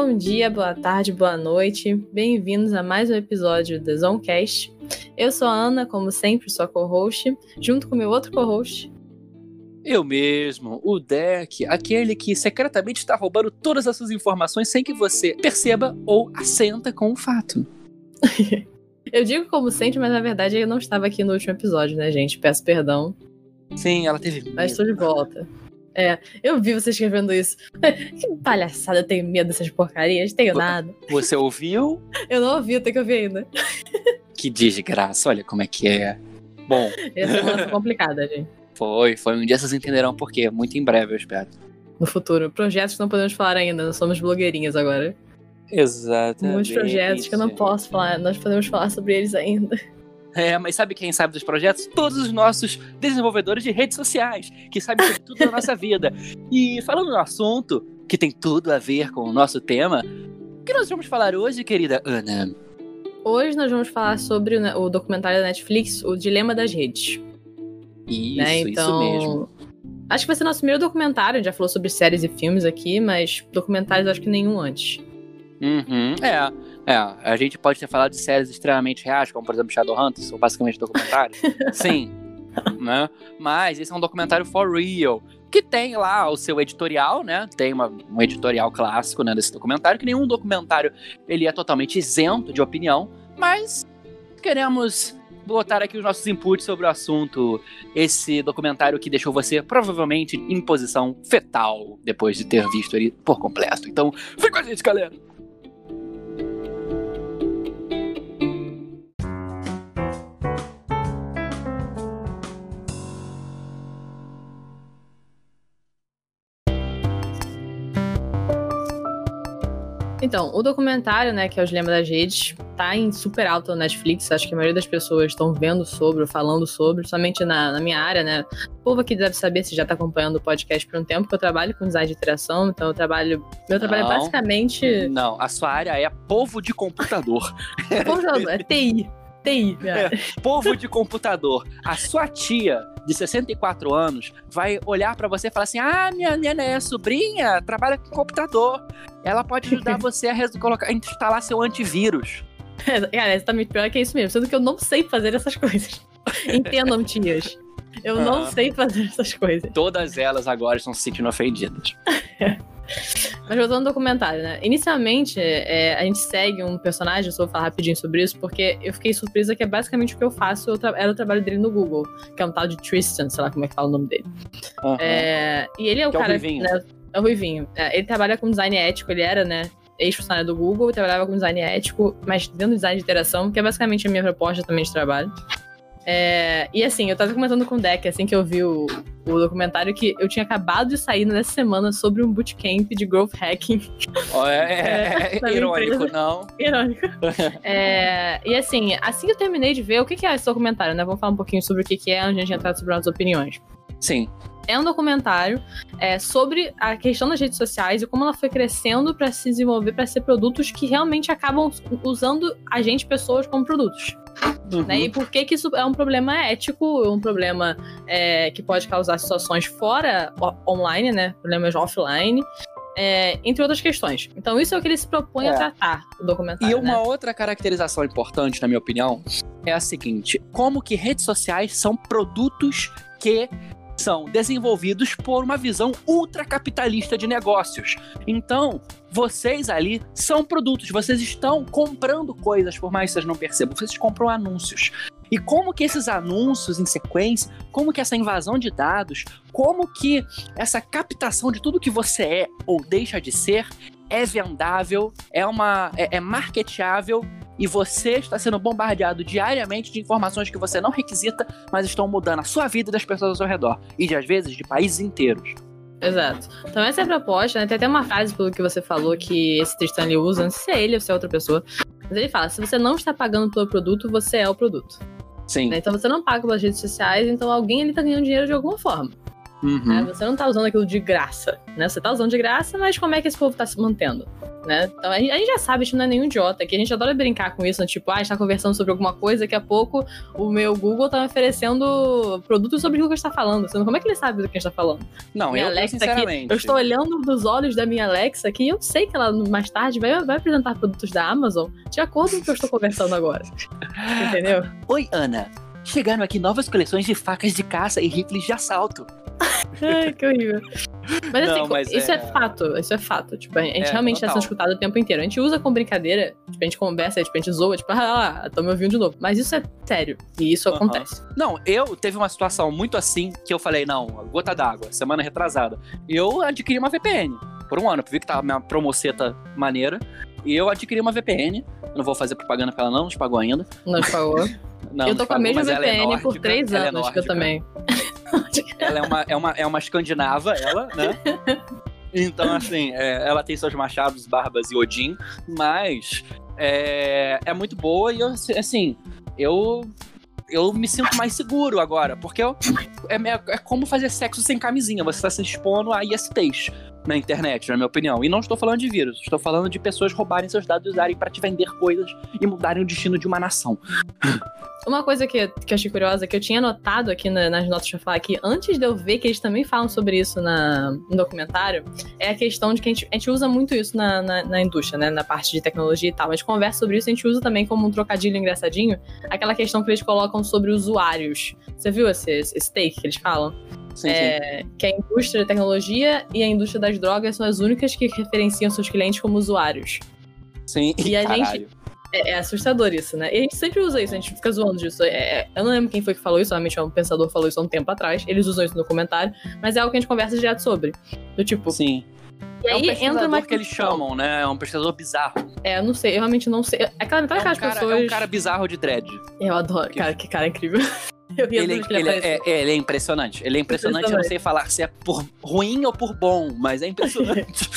Bom dia, boa tarde, boa noite. Bem-vindos a mais um episódio do Zonecast. Eu sou a Ana, como sempre, sua co-host, junto com meu outro co-host. Eu mesmo, o Deck, aquele que secretamente está roubando todas as suas informações sem que você perceba ou assenta com o fato. eu digo como sempre, mas na verdade eu não estava aqui no último episódio, né, gente? Peço perdão. Sim, ela teve medo. Mas estou de volta. É, eu vi você escrevendo isso. Que palhaçada, eu tenho medo dessas porcarias, tenho nada. Você ouviu? Eu não ouvi, eu tenho que ouvir ainda. Que desgraça, olha como é que é. Bom. Essa semana foi complicada, gente. Foi, foi. Um dia vocês entenderão por quê. Muito em breve, eu espero. No futuro. Projetos que não podemos falar ainda, nós somos blogueirinhas agora. Exatamente. Muitos projetos que eu não posso falar, nós podemos falar sobre eles ainda. É, mas sabe quem sabe dos projetos? Todos os nossos desenvolvedores de redes sociais, que sabem sobre tudo da nossa vida. E falando no assunto, que tem tudo a ver com o nosso tema, o que nós vamos falar hoje, querida Ana? Hoje nós vamos falar sobre o, documentário da Netflix, O Dilema das Redes. Isso, né? então, isso mesmo. Acho que vai ser nosso primeiro documentário, a gente já falou sobre séries e filmes aqui, mas documentários acho que nenhum antes. Uhum, é. É, a gente pode ter falado de séries extremamente reais, como por exemplo Shadowhunters, são basicamente documentários. Sim. Né? Mas esse é um documentário for real, que tem lá o seu editorial, né? Tem uma, um editorial clássico né, desse documentário, que nenhum documentário ele é totalmente isento de opinião, mas queremos botar aqui os nossos inputs sobre o assunto. Esse documentário que deixou você provavelmente em posição fetal depois de ter visto ele por completo. Então, vem com a gente, galera! Então, o documentário, né, que é o Dilema das Redes, tá em super alto na Netflix. Acho que a maioria das pessoas estão vendo sobre, falando sobre, somente na, na, minha área, né? O povo aqui deve saber se já tá acompanhando o podcast por um tempo, que eu trabalho com design de interação, então eu trabalho. Meu trabalho é basicamente. Não, a sua área é povo de computador. povo de, é TI. TI, é, povo de computador. A sua tia de 64 anos vai olhar para você e falar assim: Ah, minha nena é sobrinha, trabalha com computador. Ela pode ajudar você a colocar, instalar seu antivírus. É, exatamente pior que é isso mesmo. Sendo que eu não sei fazer essas coisas. Entendam, tias. Eu não sei fazer essas coisas. Todas elas agora estão se sentindo ofendidas. Mas voltando ao documentário, né? Inicialmente, é, a gente segue um personagem, eu só vou falar rapidinho sobre isso, porque eu fiquei surpresa que é basicamente o que eu faço, eu era o trabalho dele no Google, que é um tal de Tristan, sei lá como é que fala o nome dele. Uhum. É, e ele é o que cara. É o Ruivinho. Né, é o Ruivinho. É, ele trabalha com design ético, ele era, né? Ex-funcionário do Google, trabalhava com design ético, mas dentro do design de interação, que é basicamente a minha proposta também de trabalho. É, e assim, eu tava comentando com o Deck, assim que eu vi o, o documentário, que eu tinha acabado de sair nessa semana sobre um bootcamp de growth hacking. Oh, é, é, é irônico, não? Irônico. É, e assim, assim que eu terminei de ver, o que, que é esse documentário, né? Vamos falar um pouquinho sobre o que, que é, antes de a gente entrar sobre as opiniões. Sim é um documentário é, sobre a questão das redes sociais e como ela foi crescendo para se desenvolver para ser produtos que realmente acabam usando a gente, pessoas, como produtos. Uhum. Né? E por que, que isso é um problema ético, um problema é, que pode causar situações fora online, né? Problemas offline. É, entre outras questões. Então, isso é o que ele se propõe é. a tratar, o documentário. E uma né? outra caracterização importante, na minha opinião, é a seguinte: como que redes sociais são produtos que são desenvolvidos por uma visão ultracapitalista de negócios. Então, vocês ali são produtos, vocês estão comprando coisas, por mais que vocês não percebam, vocês compram anúncios. E como que esses anúncios em sequência, como que essa invasão de dados, como que essa captação de tudo que você é ou deixa de ser é vendável, é uma é, é e você está sendo bombardeado diariamente de informações que você não requisita, mas estão mudando a sua vida e das pessoas ao seu redor. E de, às vezes de países inteiros. Exato. Então essa é a proposta, né? Tem até uma frase pelo que você falou que esse Tristan ele usa, não sei se é ele ou se é outra pessoa. Mas ele fala: se você não está pagando pelo produto, você é o produto. Sim. Né? Então você não paga pelas redes sociais, então alguém está ganhando dinheiro de alguma forma. Uhum. né? Você não tá usando aquilo de graça, né? Você tá usando de graça, mas como é que esse povo tá se mantendo? Né? Então a gente, a gente já sabe, a gente não é nenhum idiota, que a gente adora brincar com isso, né? tipo, ah, a gente tá conversando sobre alguma coisa, daqui a pouco o meu Google tá me oferecendo produtos sobre aquilo que a gente tá falando. Sendo como é que ele sabe do que a gente tá falando? Não, minha eu, Alexa aqui, sinceramente. eu estou olhando nos olhos da minha Alexa aqui e eu sei que ela mais tarde vai, vai apresentar produtos da Amazon de acordo com o que eu estou conversando agora. Entendeu? Oi, Ana. Chegaram aqui novas coleções de facas de caça e rifles de assalto. Ai, que horrível. Mas assim, Não, mas isso é... é- fato, isso é fato. Tipo, a gente É, realmente tá total. sendo escutado o tempo inteiro. A gente usa com brincadeira, tipo, a gente conversa, tipo, a gente zoa, tipo, ah, lá, tô me ouvindo de novo. Mas isso é sério. E isso acontece. Não, eu teve uma situação muito assim que eu falei, não, gota d'água, semana retrasada. Eu adquiri uma VPN por um ano. Eu vi que tava minha promoceta maneira. E eu adquiri uma VPN. Eu não vou fazer propaganda pra ela, não, não te pagou ainda. Não te pagou. Não, eu tô com a mesma ela é VPN por nórdica, três é anos, que eu nórdica. também. Ela é uma, é uma, é uma escandinava, ela, né? Então, assim, é, ela tem seus machados, barbas e Odin, mas é, é muito boa e eu, assim, eu. Eu me sinto mais seguro agora, porque eu- é, me- é como fazer sexo sem camisinha. Você está se expondo a ISTs na internet, na minha opinião. E não estou falando de vírus, estou falando de pessoas roubarem seus dados e usarem para te vender coisas e mudarem o destino de uma nação. Uma coisa que, que eu achei curiosa, que eu tinha notado aqui na- nas notas pra falar aqui, antes de eu ver que eles também falam sobre isso na, no documentário, é a questão de que a gente, a gente usa muito isso na, na, na indústria, né? Na parte de tecnologia e tal. A gente conversa sobre isso, a gente usa também como um trocadilho engraçadinho, aquela questão que eles colocam sobre usuários. Você viu esse, esse take que eles falam? Sim, sim. É, que a indústria da tecnologia e a indústria das drogas são as únicas que referenciam seus clientes como usuários. Sim, E a gente- caralho. É, é assustador isso, né? E a gente sempre usa isso, a gente fica zoando disso. É, é- eu não lembro quem foi que falou isso, realmente um pensador falou isso há um tempo atrás. Eles usam isso no comentário, mas é algo que a gente conversa direto sobre. Do tipo, Sim. e é um aí entra uma que eles chamam, né? É um pesquisador bizarro. É, eu não sei, eu realmente não sei. É aquela, É aquelas um, cara, pessoas. é um cara bizarro de dread. Eu adoro, cara, que cara incrível. Eu Ele, ele apareceu. é, é, ele é impressionante. Ele é impressionante, eu não sei falar se é por ruim ou por bom, mas é impressionante.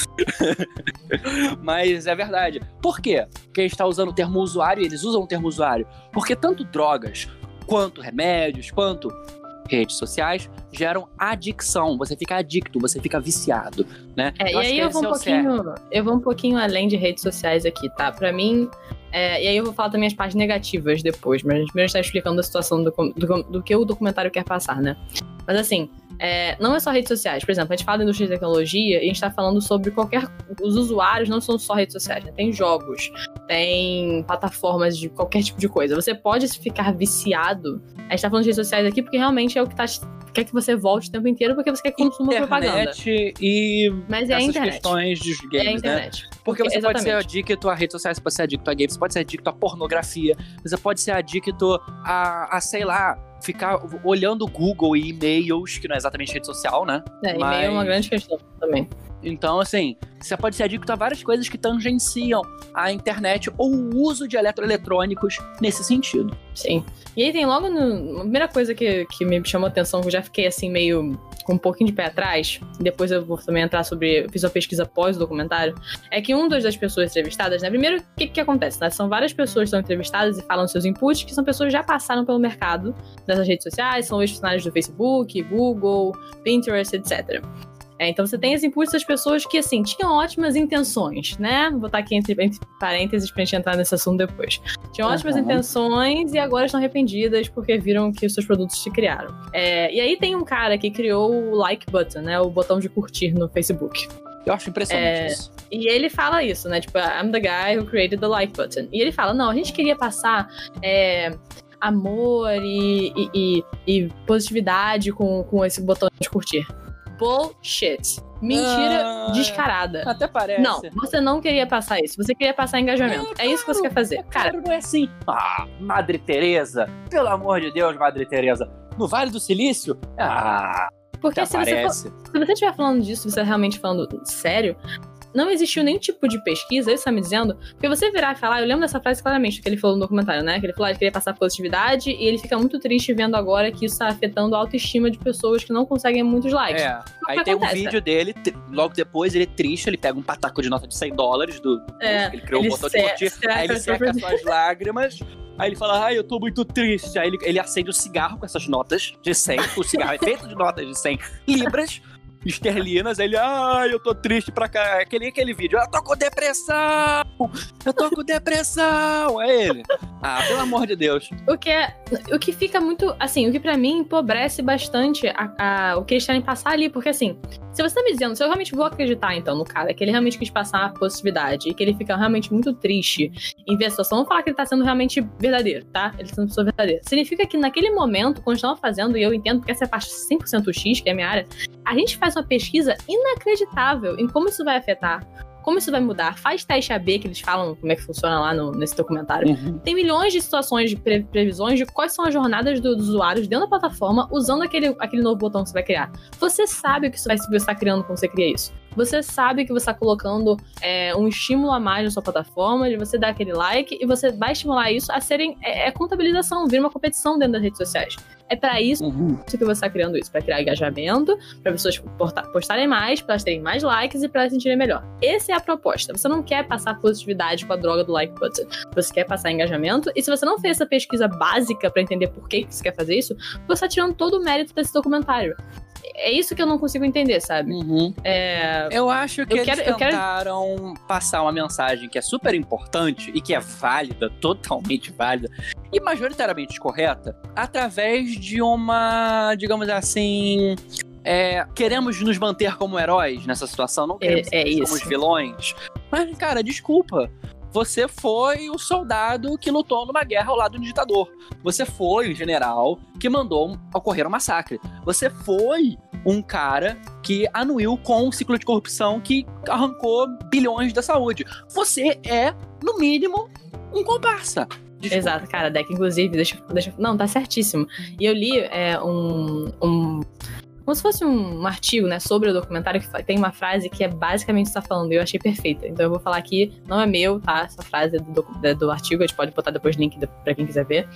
mas é verdade. Por quê? Porque a gente tá usando o termo usuário e eles usam o termo usuário. Porque tanto drogas, quanto remédios, quanto redes sociais geram adicção. Você fica adicto, você fica viciado, né? É, e acho aí eu vou, um é cerne. pouquinho, eu vou um pouquinho além de redes sociais aqui, tá? Pra mim, é, e aí eu vou falar também as partes negativas depois, mas a gente primeiro está explicando a situação do, do, do que o documentário quer passar, né? Mas assim, é, não é só redes sociais. Por exemplo, a gente fala da indústria de tecnologia e a gente tá falando sobre qualquer. Os usuários não são só redes sociais, né? Tem jogos, tem plataformas de qualquer tipo de coisa. Você pode ficar viciado. A gente tá falando de redes sociais aqui porque realmente é o que tá, quer que você volte o tempo inteiro porque você quer que consuma propaganda. E Mas é a essas internet. questões dos É a games, né? internet. Porque você pode ser Exatamente. adicto a redes sociais, você pode ser adicto a games, você pode ser adicto a pornografia, você pode ser adicto a, a sei lá, ficar olhando Google e e-mails, que não é exatamente rede social, né? É, e-mail é uma grande questão também. Então, assim, você pode ser adicto a várias coisas que tangenciam a internet ou o uso de eletroeletrônicos nesse sentido. Sim. E aí tem logo no, a primeira coisa que, que me chamou a atenção, que eu já fiquei assim meio com um pouquinho de pé atrás, depois eu vou também entrar sobre. Fiz uma pesquisa após o documentário, é que um das pessoas entrevistadas, né? Primeiro, o que, que acontece? Né? São várias pessoas que são entrevistadas e falam seus inputs, que são pessoas que já passaram pelo mercado dessas redes sociais, são ex-funcionários do Facebook, Google, Pinterest, etc. É, então você tem os inputs das pessoas que, assim, tinham ótimas intenções, né? Vou botar aqui entre, entre parênteses pra gente entrar nesse assunto depois. Tinham ótimas Uhum. intenções e agora estão arrependidas porque viram que os seus produtos te criaram. É, e aí tem um cara que criou o like button, né? O botão de curtir no Facebook. Eu acho impressionante É, isso. E ele fala isso, né? Tipo, I'm the guy who created the like button. E ele fala, não, a gente queria passar é, amor e, e- e- e positividade com, com esse botão de curtir. Bullshit. Mentira Ah, descarada. Até parece. Não, você não queria passar isso. Você queria passar engajamento. É, isso que você quer fazer. Cara, Cara, não é assim. Ah, Madre Teresa, pelo amor de Deus, Madre Teresa. No Vale do Silício? Ah, porque se você, for, se você estiver falando disso, você tá realmente falando sério, não existiu nenhum tipo de pesquisa, isso tá me dizendo, porque você virar e falar, eu lembro dessa frase claramente que ele falou no documentário, né? Que ele falou que ele queria passar positividade e ele fica muito triste vendo agora que isso tá afetando a autoestima de pessoas que não conseguem muitos likes. É. Aí tem acontece? um vídeo dele, logo depois ele é triste, ele pega um pataco de nota de 100 dólares do, do é, ele criou ele um botão de curtir, aí ele seca suas lágrimas Aí ele fala, ai, eu tô muito triste. Aí ele, ele acende o um cigarro com essas notas de 100. O cigarro é feito de notas de 100 libras esterlinas. Ele, ai, eu tô triste pra cá. É aquele, aquele vídeo, eu tô com depressão! Eu tô com depressão! É ele. Ah, pelo amor de Deus. O que é. O que fica muito. Assim, o que para mim empobrece bastante a, a, o que eles querem passar ali. Porque assim, se você tá me dizendo, se eu realmente vou acreditar, então, no cara, que ele realmente quis passar a positividade e que ele fica realmente muito triste em ver a situação, vamos falar que ele tá sendo realmente verdadeiro, tá? Ele tá sendo uma pessoa verdadeira. Significa que naquele momento, quando estão fazendo, e eu entendo porque essa é a parte 100% X, que é a minha área, a gente faz uma pesquisa inacreditável em como isso vai afetar como isso vai mudar? Faz teste AB, que eles falam como é que funciona lá no, nesse documentário. Uhum. Tem milhões de situações de pre previsões de quais são as jornadas do, dos usuários dentro da plataforma usando aquele, aquele novo botão que você vai criar. Você sabe o que você está criando quando você cria isso. Você sabe que você está colocando é, um estímulo a mais na sua plataforma, de você dar aquele like, e você vai estimular isso a serem. É, é contabilização, vir uma competição dentro das redes sociais. É para isso uhum. que você está criando isso, para criar engajamento, para pessoas postarem mais, para elas terem mais likes e para elas se sentirem melhor. Essa é a proposta. Você não quer passar positividade com a droga do like button. Você quer passar engajamento. E se você não fez essa pesquisa básica para entender por que você quer fazer isso, você está tirando todo o mérito desse documentário é isso que eu não consigo entender, sabe? Uhum. É... Eu acho que eu eles quero, tentaram quero... passar uma mensagem que é super importante e que é válida, totalmente válida e majoritariamente correta, através de uma, digamos assim, é, queremos nos manter como heróis nessa situação, não queremos é, é como vilões. Mas, cara, desculpa. Você foi o soldado que lutou numa guerra ao lado do ditador. Você foi o general que mandou ocorrer um massacre. Você foi um cara que anuiu com um ciclo de corrupção que arrancou bilhões da saúde. Você é, no mínimo, um comparsa. Desculpa. Exato, cara, Deck, inclusive, deixa, deixa. Não, tá certíssimo. E eu li é, um, um como se fosse um artigo, né, sobre o documentário, que tem uma frase que é basicamente está falando, e eu achei perfeita. Então eu vou falar aqui, não é meu, tá? Essa frase é do, do, do artigo, a gente pode botar depois o link para quem quiser ver.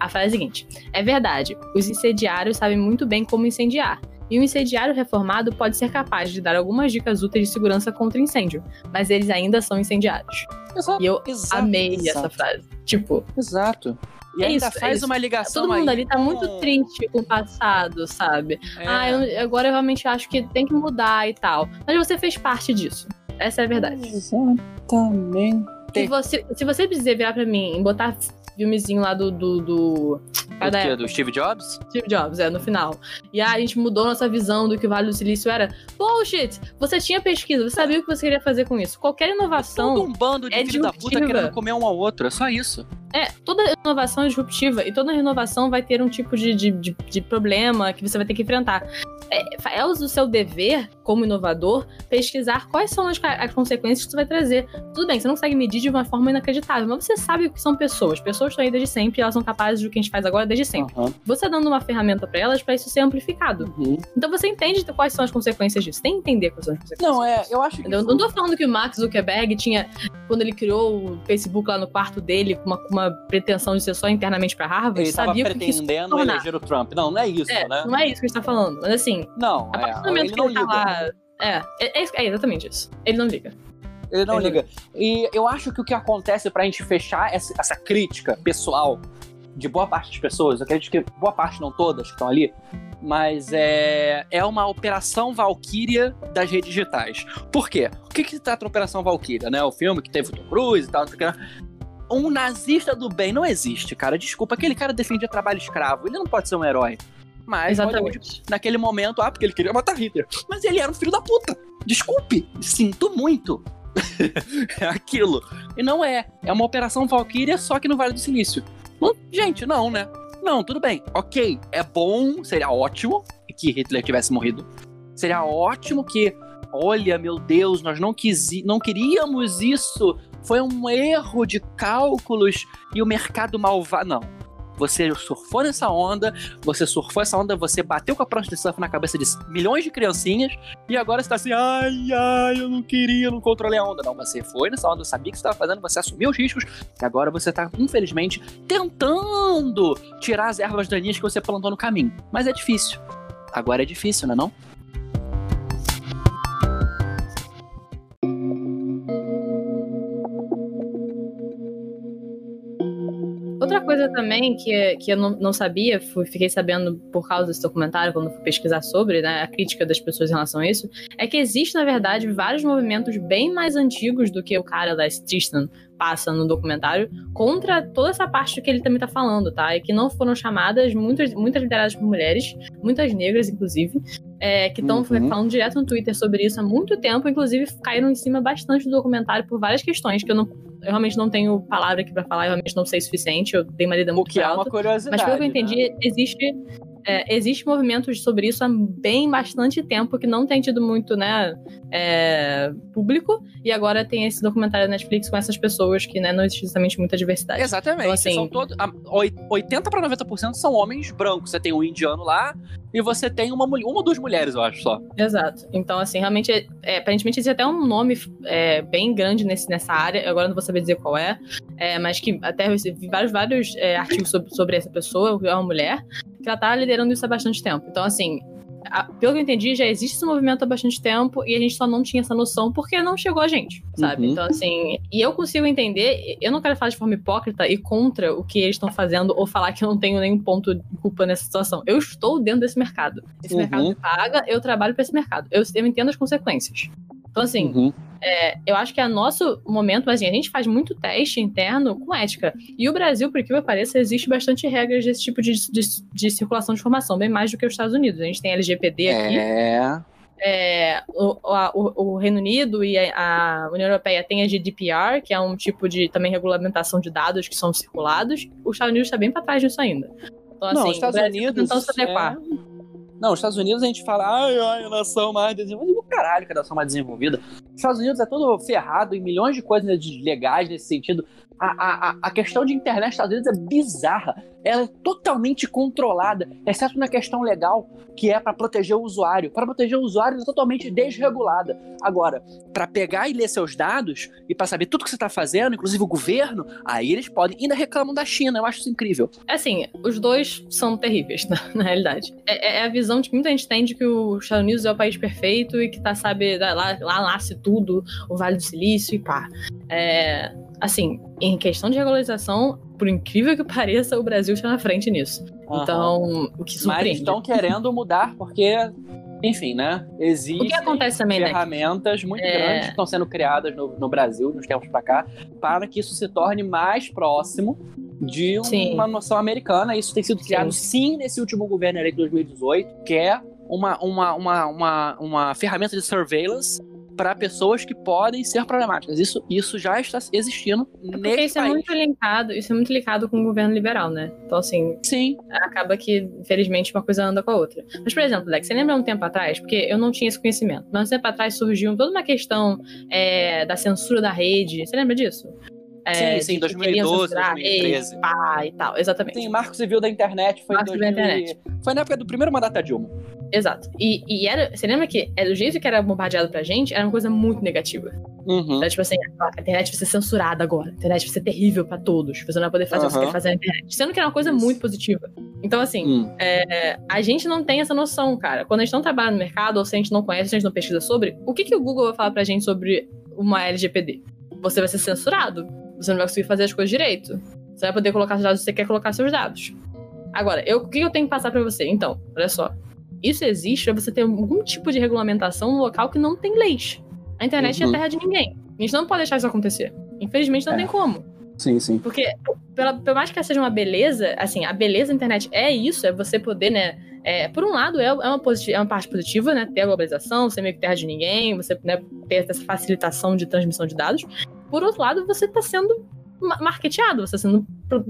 A frase é a seguinte: É verdade, os incendiários sabem muito bem como incendiar. E um incendiário reformado pode ser capaz de dar algumas dicas úteis de segurança contra incêndio, mas eles ainda são incendiários. Exato, e eu exato, amei exato. essa frase. Tipo. Exato. E é ainda isso, faz é uma ligação Todo mundo ali tá muito triste com o passado, sabe? É. Ah, eu, agora eu realmente acho que tem que mudar e tal. Mas você fez parte disso. Essa é a verdade. Exatamente. Se você, se você precisar virar pra mim e botar filmezinho lá do. do, do... O quê? Do Steve Jobs? Steve Jobs, é, no final. E aí a gente mudou nossa visão do que o Vale do Silício era. Bullshit! Você tinha pesquisa, você sabia o que você queria fazer com isso. Qualquer inovação. É todo um bando de é filho da puta querendo comer um ao outro, é só isso. É, toda inovação é disruptiva e toda inovação vai ter um tipo de, de, de, de problema que você vai ter que enfrentar. É, é o seu dever, como inovador, pesquisar quais são as, as consequências que isso vai trazer. Tudo bem, você não consegue medir de uma forma inacreditável, mas você sabe o que são pessoas. Pessoas estão aí desde sempre e elas são capazes do que a gente faz agora desde sempre. Uhum. Você dando uma ferramenta para elas para isso ser amplificado. Uhum. Então você entende quais são as consequências disso. Tem que entender quais são as consequências. Não, é, eu acho que. Não tô falando que o Max Zuckerberg tinha, quando ele criou o Facebook lá no quarto dele, com uma, uma pretensão de ser só internamente para Harvard, ele sabia que isso pretendendo eleger o Trump. Não, não é isso, é, né? Não é isso que a gente tá falando. Mas assim, não, a partir do é, momento que ele tá lá. É, é, é, exatamente isso. Ele não liga. Ele não ele liga. Não... E eu acho que o que acontece pra gente fechar essa, essa crítica pessoal de boa parte das pessoas, eu acredito que boa parte, não todas que estão ali, mas é, é uma operação Valkyria das redes digitais. Por quê? O que, que se trata de Operação Valkyria, né? O filme que teve o Tom Cruise e tal, um nazista do bem não existe, cara. Desculpa, aquele cara defendia trabalho escravo, ele não pode ser um herói. Mas Exatamente. naquele momento, ah, porque ele queria matar Hitler. Mas ele era um filho da puta. Desculpe, sinto muito. é aquilo. E não é. É uma operação Valkyria, só que no Vale do Silício. Não, gente, não, né? Não, tudo bem. Ok, é bom, seria ótimo que Hitler tivesse morrido. Seria ótimo que, olha, meu Deus, nós não, quis, não queríamos isso. Foi um erro de cálculos e o mercado malvado. Não você surfou nessa onda, você surfou essa onda, você bateu com a prancha de surf na cabeça de milhões de criancinhas, e agora você tá assim, ai, ai, eu não queria, não controlei a onda. Não, você foi nessa onda, sabia que você estava fazendo, você assumiu os riscos, e agora você tá, infelizmente, tentando tirar as ervas daninhas que você plantou no caminho. Mas é difícil. Agora é difícil, não é não? Coisa também que, que eu não, não sabia, fui, fiquei sabendo por causa desse documentário, quando fui pesquisar sobre, né, a crítica das pessoas em relação a isso, é que existe, na verdade, vários movimentos bem mais antigos do que o cara da Tristan passa no documentário, contra toda essa parte que ele também tá falando, tá? E que não foram chamadas, muitas, muitas lideradas por mulheres, muitas negras, inclusive, é, que estão uhum. falando direto no Twitter sobre isso há muito tempo, inclusive caíram em cima bastante do documentário por várias questões que eu não eu realmente não tenho palavra aqui para falar, eu realmente não sei o suficiente, eu dei uma lida muito O que é uma curiosidade. Mas pelo que eu entendi, né? existe é, existe movimentos sobre isso há bem bastante tempo que não tem tido muito, né, é, público. E agora tem esse documentário da Netflix com essas pessoas que, né, não existe justamente muita diversidade. Exatamente. Então, assim, são todos, 80 para 90% são homens brancos. Você tem um indiano lá e você tem uma, uma ou duas mulheres, eu acho só. Exato. Então, assim, realmente, é, aparentemente existe até um nome é, bem grande nesse, nessa área. Agora não vou saber dizer qual é, é mas que até eu vi vários, vários é, artigos sobre, sobre essa pessoa, é uma mulher, ela tá liderando isso há bastante tempo. Então, assim, a, pelo que eu entendi, já existe esse movimento há bastante tempo e a gente só não tinha essa noção porque não chegou a gente, sabe? Uhum. Então, assim, e eu consigo entender, eu não quero falar de forma hipócrita e contra o que eles estão fazendo ou falar que eu não tenho nenhum ponto de culpa nessa situação. Eu estou dentro desse mercado. Esse uhum. mercado me paga, eu trabalho para esse mercado. Eu, eu entendo as consequências. Então, assim, uhum. é, eu acho que é nosso momento, mas assim, a gente faz muito teste interno com ética. E o Brasil, por que me pareça, existe bastante regras desse tipo de, de, de, circulação de informação, bem mais do que os Estados Unidos. A gente tem LGPD aqui. É. É, o, a, o, Reino Unido e a, a, União Europeia têm a GDPR, que é um tipo de também regulamentação de dados que são circulados. Os Estados Unidos está bem para trás disso ainda. Então, assim, Não, os Estados Unidos. Tá se adequar. É... Não, os Estados Unidos a gente fala, ai, ai, nação mais desenvolvida. Caralho, que a nação mais desenvolvida. Os Estados Unidos é todo ferrado em milhões de coisas legais nesse sentido. A, a, a questão de internet Estados Unidos é bizarra. Ela é totalmente controlada, exceto na questão legal, que é para proteger o usuário. Para proteger o usuário, ela é totalmente desregulada. Agora, para pegar e ler seus dados e para saber tudo que você está fazendo, inclusive o governo, aí eles podem. Ainda reclamam da China, eu acho isso incrível. É assim, os dois são terríveis, na, na realidade. É, é, a visão de que muita gente tem de que os Estados Unidos é o país perfeito e que tá, sabe, lá, lá nasce tudo, o Vale do Silício e pá. É, assim, em questão de regularização, por incrível que pareça, o Brasil está na frente nisso. Uhum. Então, o que surpreende. Mas estão querendo mudar porque, enfim, né? Existem o que acontece também, ferramentas né? muito é... grandes que estão sendo criadas no, no Brasil, nos tempos para cá, para que isso se torne mais próximo de um, uma noção americana. Isso tem sido criado sim. sim nesse último governo eleito de 2018, que é uma, uma, uma, uma, uma ferramenta de surveillance para pessoas que podem ser problemáticas. Isso, isso já está existindo é Porque isso país. é muito linkado, isso é muito linkado com o governo liberal, né? Então, assim, Sim. acaba que, infelizmente, uma coisa anda com a outra. Mas, por exemplo, Lex, você lembra um tempo atrás? Porque eu não tinha esse conhecimento, mas um tempo atrás surgiu toda uma questão é, da censura da rede. Você lembra disso? É, sim, sim, 2012, 2013. Pá, e tal, exatamente. Sim, Marco Civil da Internet foi Marco em 2000 internet. Foi na época do primeiro mandato da Dilma. Exato. E, e era, você lembra que é, do jeito que era bombardeado pra gente, era uma coisa muito negativa. Uhum. Então, tipo assim, a internet vai ser censurada agora. A internet vai ser terrível pra todos. Você não vai poder fazer uhum. o que você quer fazer na internet. Sendo que era uma coisa Isso. muito positiva. Então, assim, uhum. é, a gente não tem essa noção, cara. Quando a gente não trabalha no mercado, ou se a gente não conhece, se a gente não pesquisa sobre, o que, que o Google vai falar pra gente sobre uma LGPD? Você vai ser censurado. Você não vai conseguir fazer as coisas direito. Você vai poder colocar os dados que você quer colocar seus dados. Agora, eu, o que eu tenho que passar para você? Então, olha só. Isso existe para você ter algum tipo de regulamentação no local que não tem leis. A internet uhum. é a terra de ninguém. A gente não pode deixar isso acontecer. Infelizmente, não é. tem como. Sim, sim. Porque, pela, por mais que seja uma beleza, assim, a beleza da internet é isso, é você poder, né? É, por um lado, é, é, uma é uma parte positiva, né? Ter a globalização, ser meio que terra de ninguém, você né, ter essa facilitação de transmissão de dados. Por outro lado, você está sendo marketeado, você está sendo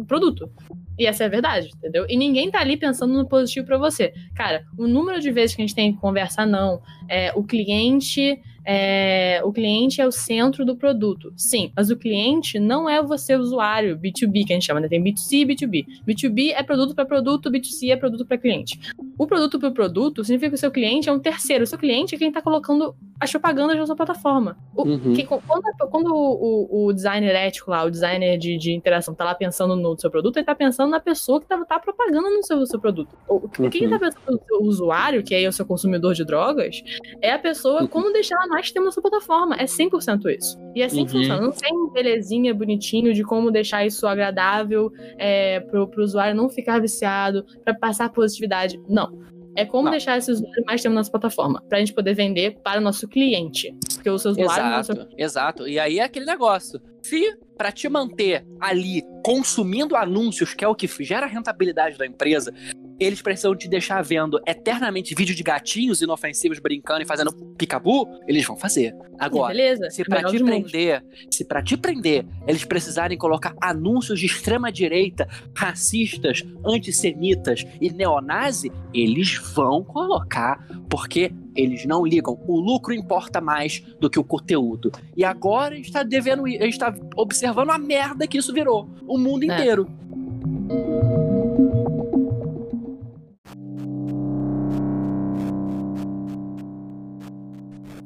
produto. E essa é a verdade, entendeu? E ninguém tá ali pensando no positivo para você. Cara, o número de vezes que a gente tem que conversar, não. É, o cliente é, o cliente é o centro do produto. Sim, mas o cliente não é você usuário B2B, que a gente chama, né? Tem B2C e B2B. B2B é produto para produto, B2C é produto para cliente. O produto para produto significa que o seu cliente é um terceiro. O seu cliente é quem está colocando as propagandas na sua plataforma. O, uhum. que, quando, quando o, o, designer ético lá, o designer de, de interação, tá lá pensando no seu produto, ele tá pensando na pessoa que tá, tá propagando no seu, seu produto. O, uhum. Quem tá pensando no seu usuário, que é o seu consumidor de drogas, é a pessoa uhum. como deixar ela mais tempo na sua plataforma. É 100% isso. E é assim uhum. que funciona. Não tem belezinha, bonitinho de como deixar isso agradável é, pro, pro usuário não ficar viciado, para passar positividade. Não. É como não. deixar esse usuário mais tempo na nossa plataforma, pra gente poder vender para o nosso cliente. Porque o seu usuário. Exato, nosso... exato. E aí é aquele negócio. Se para te manter ali consumindo anúncios, que é o que gera a rentabilidade da empresa, eles precisam te deixar vendo eternamente vídeo de gatinhos inofensivos brincando e fazendo picabu, eles vão fazer. Agora, Beleza, se para te prender, se para te prender, eles precisarem colocar anúncios de extrema direita, racistas, antissemitas e neonazi, eles vão colocar, porque eles não ligam. O lucro importa mais do que o conteúdo. E agora a gente tá devendo, a gente tá observando a merda que isso virou. O mundo é. inteiro.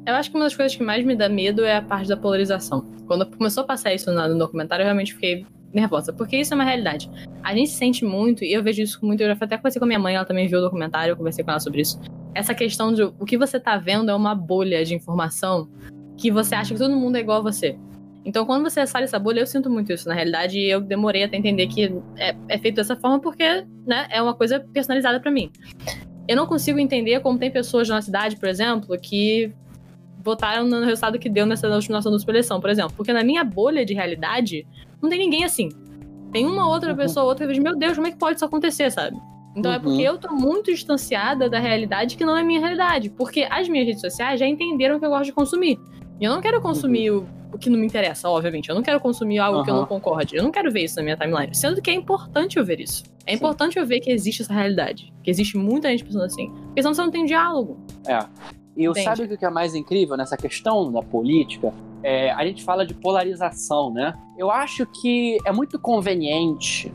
Eu acho que uma das coisas que mais me dá medo é a parte da polarização. Quando começou a passar isso no documentário, eu realmente fiquei nervosa, porque isso é uma realidade. A gente sente muito, e eu vejo isso muito, eu já até conversei com a minha mãe, ela também viu o documentário, eu conversei com ela sobre isso. Essa questão de o que você tá vendo é uma bolha de informação que você acha que todo mundo é igual a você. Então, quando você sai dessa bolha, eu sinto muito isso, na realidade, e eu demorei até entender que é, é feito dessa forma porque, né, é uma coisa personalizada para mim. Eu não consigo entender como tem pessoas na cidade, por exemplo, que votaram no resultado que deu nessa última da sua eleição, por exemplo. Porque na minha bolha de realidade, não tem ninguém assim. Tem uma outra uhum. pessoa, outra vez, meu Deus, como é que pode isso acontecer, sabe? Então uhum. é porque uhum. eu tô muito distanciada da realidade que não é minha realidade. Porque as minhas redes sociais já entenderam que eu gosto de consumir. E eu não quero consumir uhum. o, o, que não me interessa, obviamente. Eu não quero consumir algo uhum. que eu não concorde. Eu não quero ver isso na minha timeline. Sendo que é importante eu ver isso. É Sim. importante eu ver que existe essa realidade. Que existe muita gente pensando assim. Porque senão você não tem diálogo. É. E eu sabe o que é mais incrível nessa questão da política? É, a gente fala de polarização, né? Eu acho que é muito conveniente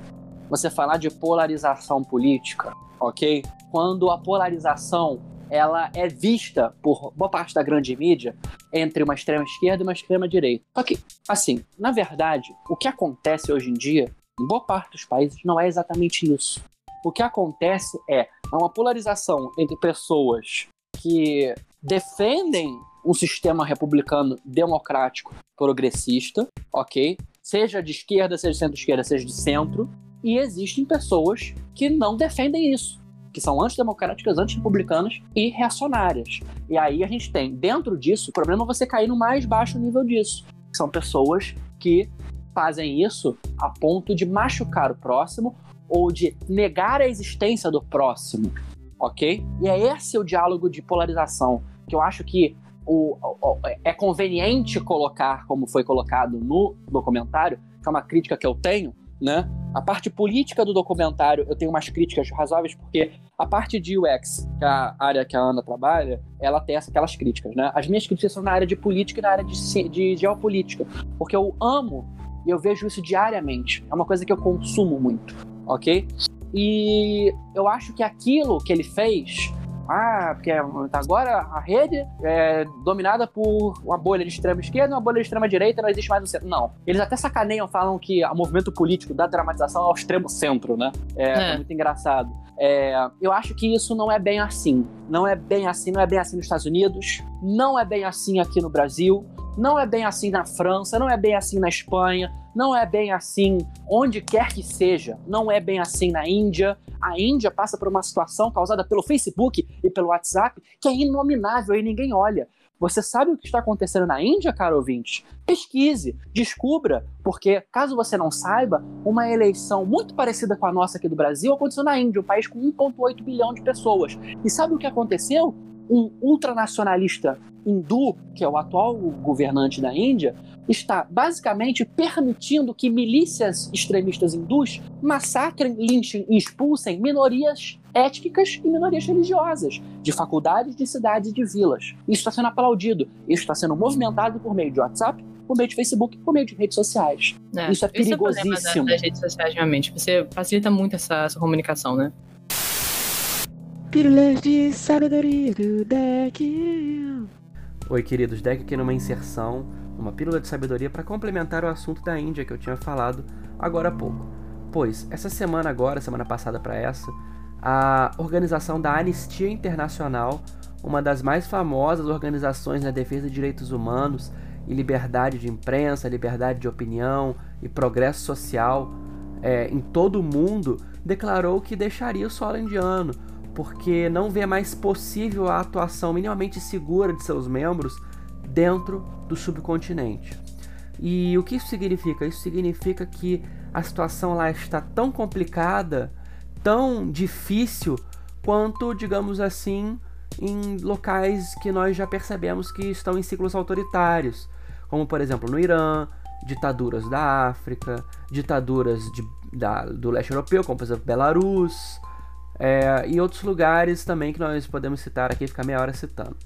você falar de polarização política, ok? Quando a polarização ela é vista por boa parte da grande mídia entre uma extrema esquerda e uma extrema direita. Só que, assim, na verdade, o que acontece hoje em dia, em boa parte dos países, não é exatamente isso. O que acontece é uma polarização entre pessoas que defendem um sistema republicano democrático progressista, ok? Seja de esquerda, seja de centro-esquerda, seja de centro. E existem pessoas que não defendem isso, que são antidemocráticas, antirepublicanas e reacionárias. E aí a gente tem, dentro disso, o problema é você cair no mais baixo nível disso. São pessoas que fazem isso a ponto de machucar o próximo ou de negar a existência do próximo ok? E é esse o diálogo de polarização que eu acho que o, o, é conveniente colocar, como foi colocado no documentário, que é uma crítica que eu tenho, né? A parte política do documentário, eu tenho umas críticas razoáveis, porque a parte de UX, que é a área que a Ana trabalha, ela tem aquelas críticas, né? As minhas críticas são na área de política e na área de, de geopolítica, porque eu amo e eu vejo isso diariamente. É uma coisa que eu consumo muito, ok? E eu acho que aquilo que ele fez ah, porque agora a rede é dominada por uma bolha de extrema esquerda e uma bolha de extrema direita, não existe mais o centro. Não. Eles até sacaneiam, falam que o movimento político da dramatização é ao extremo centro, né? É, é. é muito engraçado. É, eu acho que isso não é bem assim. Não é bem assim, não é bem assim nos Estados Unidos, não é bem assim aqui no Brasil, não é bem assim na França, não é bem assim na Espanha, não é bem assim onde quer que seja, não é bem assim na Índia. A Índia passa por uma situação causada pelo Facebook e pelo WhatsApp que é inominável e ninguém olha. Você sabe o que está acontecendo na Índia, caro ouvinte? Pesquise, descubra, porque caso você não saiba, uma eleição muito parecida com a nossa aqui do Brasil aconteceu na Índia, um país com 1,8 bilhão de pessoas. E sabe o que aconteceu? Um ultranacionalista hindu, que é o atual governante da Índia, está basicamente permitindo que milícias extremistas hindus massacrem, linchem e expulsem minorias étnicas e minorias religiosas de faculdades, de cidades e de vilas. Isso está sendo aplaudido, isso está sendo movimentado por meio de WhatsApp, por meio de Facebook, por meio de redes sociais. É, isso é perigosíssimo. Esse é o das redes sociais, realmente. Você facilita muito essa, essa comunicação, né? Pílulas de sabedoria do deck. Oi, queridos, deck aqui numa inserção, uma pílula de sabedoria para complementar o assunto da Índia que eu tinha falado agora há pouco. Pois, essa semana agora, semana passada para essa, a organização da Anistia Internacional, uma das mais famosas organizações na defesa de direitos humanos e liberdade de imprensa, liberdade de opinião e progresso social é, em todo o mundo, declarou que deixaria o solo indiano porque não vê mais possível a atuação minimamente segura de seus membros dentro do subcontinente. E o que isso significa? Isso significa que a situação lá está tão complicada, tão difícil, quanto, digamos assim, em locais que nós já percebemos que estão em ciclos autoritários, como por exemplo no Irã, ditaduras da África, ditaduras de, da, do leste europeu, como por exemplo Belarus, é, e outros lugares também que nós podemos citar aqui, ficar meia hora citando.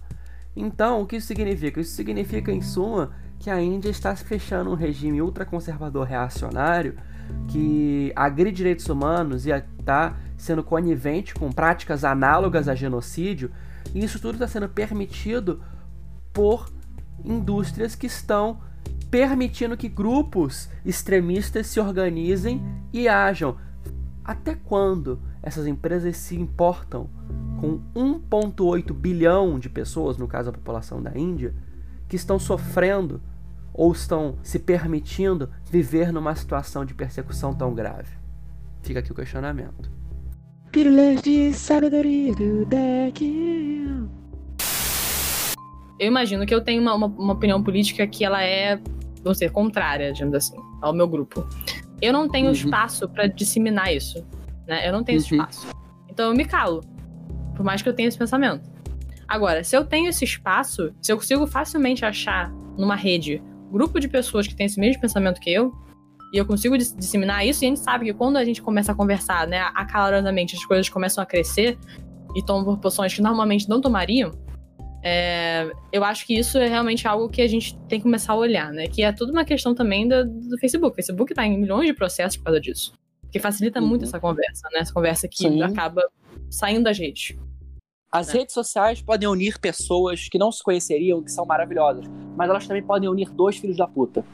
Então, o que isso significa? Isso significa, em suma, que a Índia está se fechando um regime ultraconservador reacionário que agride direitos humanos e está sendo conivente com práticas análogas a genocídio, e isso tudo está sendo permitido por indústrias que estão permitindo que grupos extremistas se organizem e ajam. Até quando? essas empresas se importam com 1,8 bilhão de pessoas, no caso a população da Índia, que estão sofrendo ou estão se permitindo viver numa situação de persecução tão grave? Fica aqui o questionamento. Pílulas de sabedoria do deck. Eu imagino que eu tenho uma, uma, uma opinião política que ela é, vamos dizer, contrária, digamos assim, ao meu grupo. Eu não tenho uhum. espaço para disseminar isso né? Eu não tenho uhum. esse espaço. Então eu me calo. Por mais que eu tenha esse pensamento. Agora, se eu tenho esse espaço, se eu consigo facilmente achar numa rede grupo de pessoas que têm esse mesmo pensamento que eu, e eu consigo disseminar isso, e a gente sabe que quando a gente começa a conversar, né, acaloradamente, as coisas começam a crescer e tomam proporções que normalmente não tomariam, é, eu acho que isso é realmente algo que a gente tem que começar a olhar, né? Que é tudo uma questão também do, do Facebook. O Facebook está em milhões de processos por causa disso. Porque facilita uhum. muito essa conversa, né? Essa conversa que Sim. acaba saindo da gente. As é. redes sociais podem unir pessoas que não se conheceriam, que são maravilhosas, mas elas também podem unir dois filhos da puta.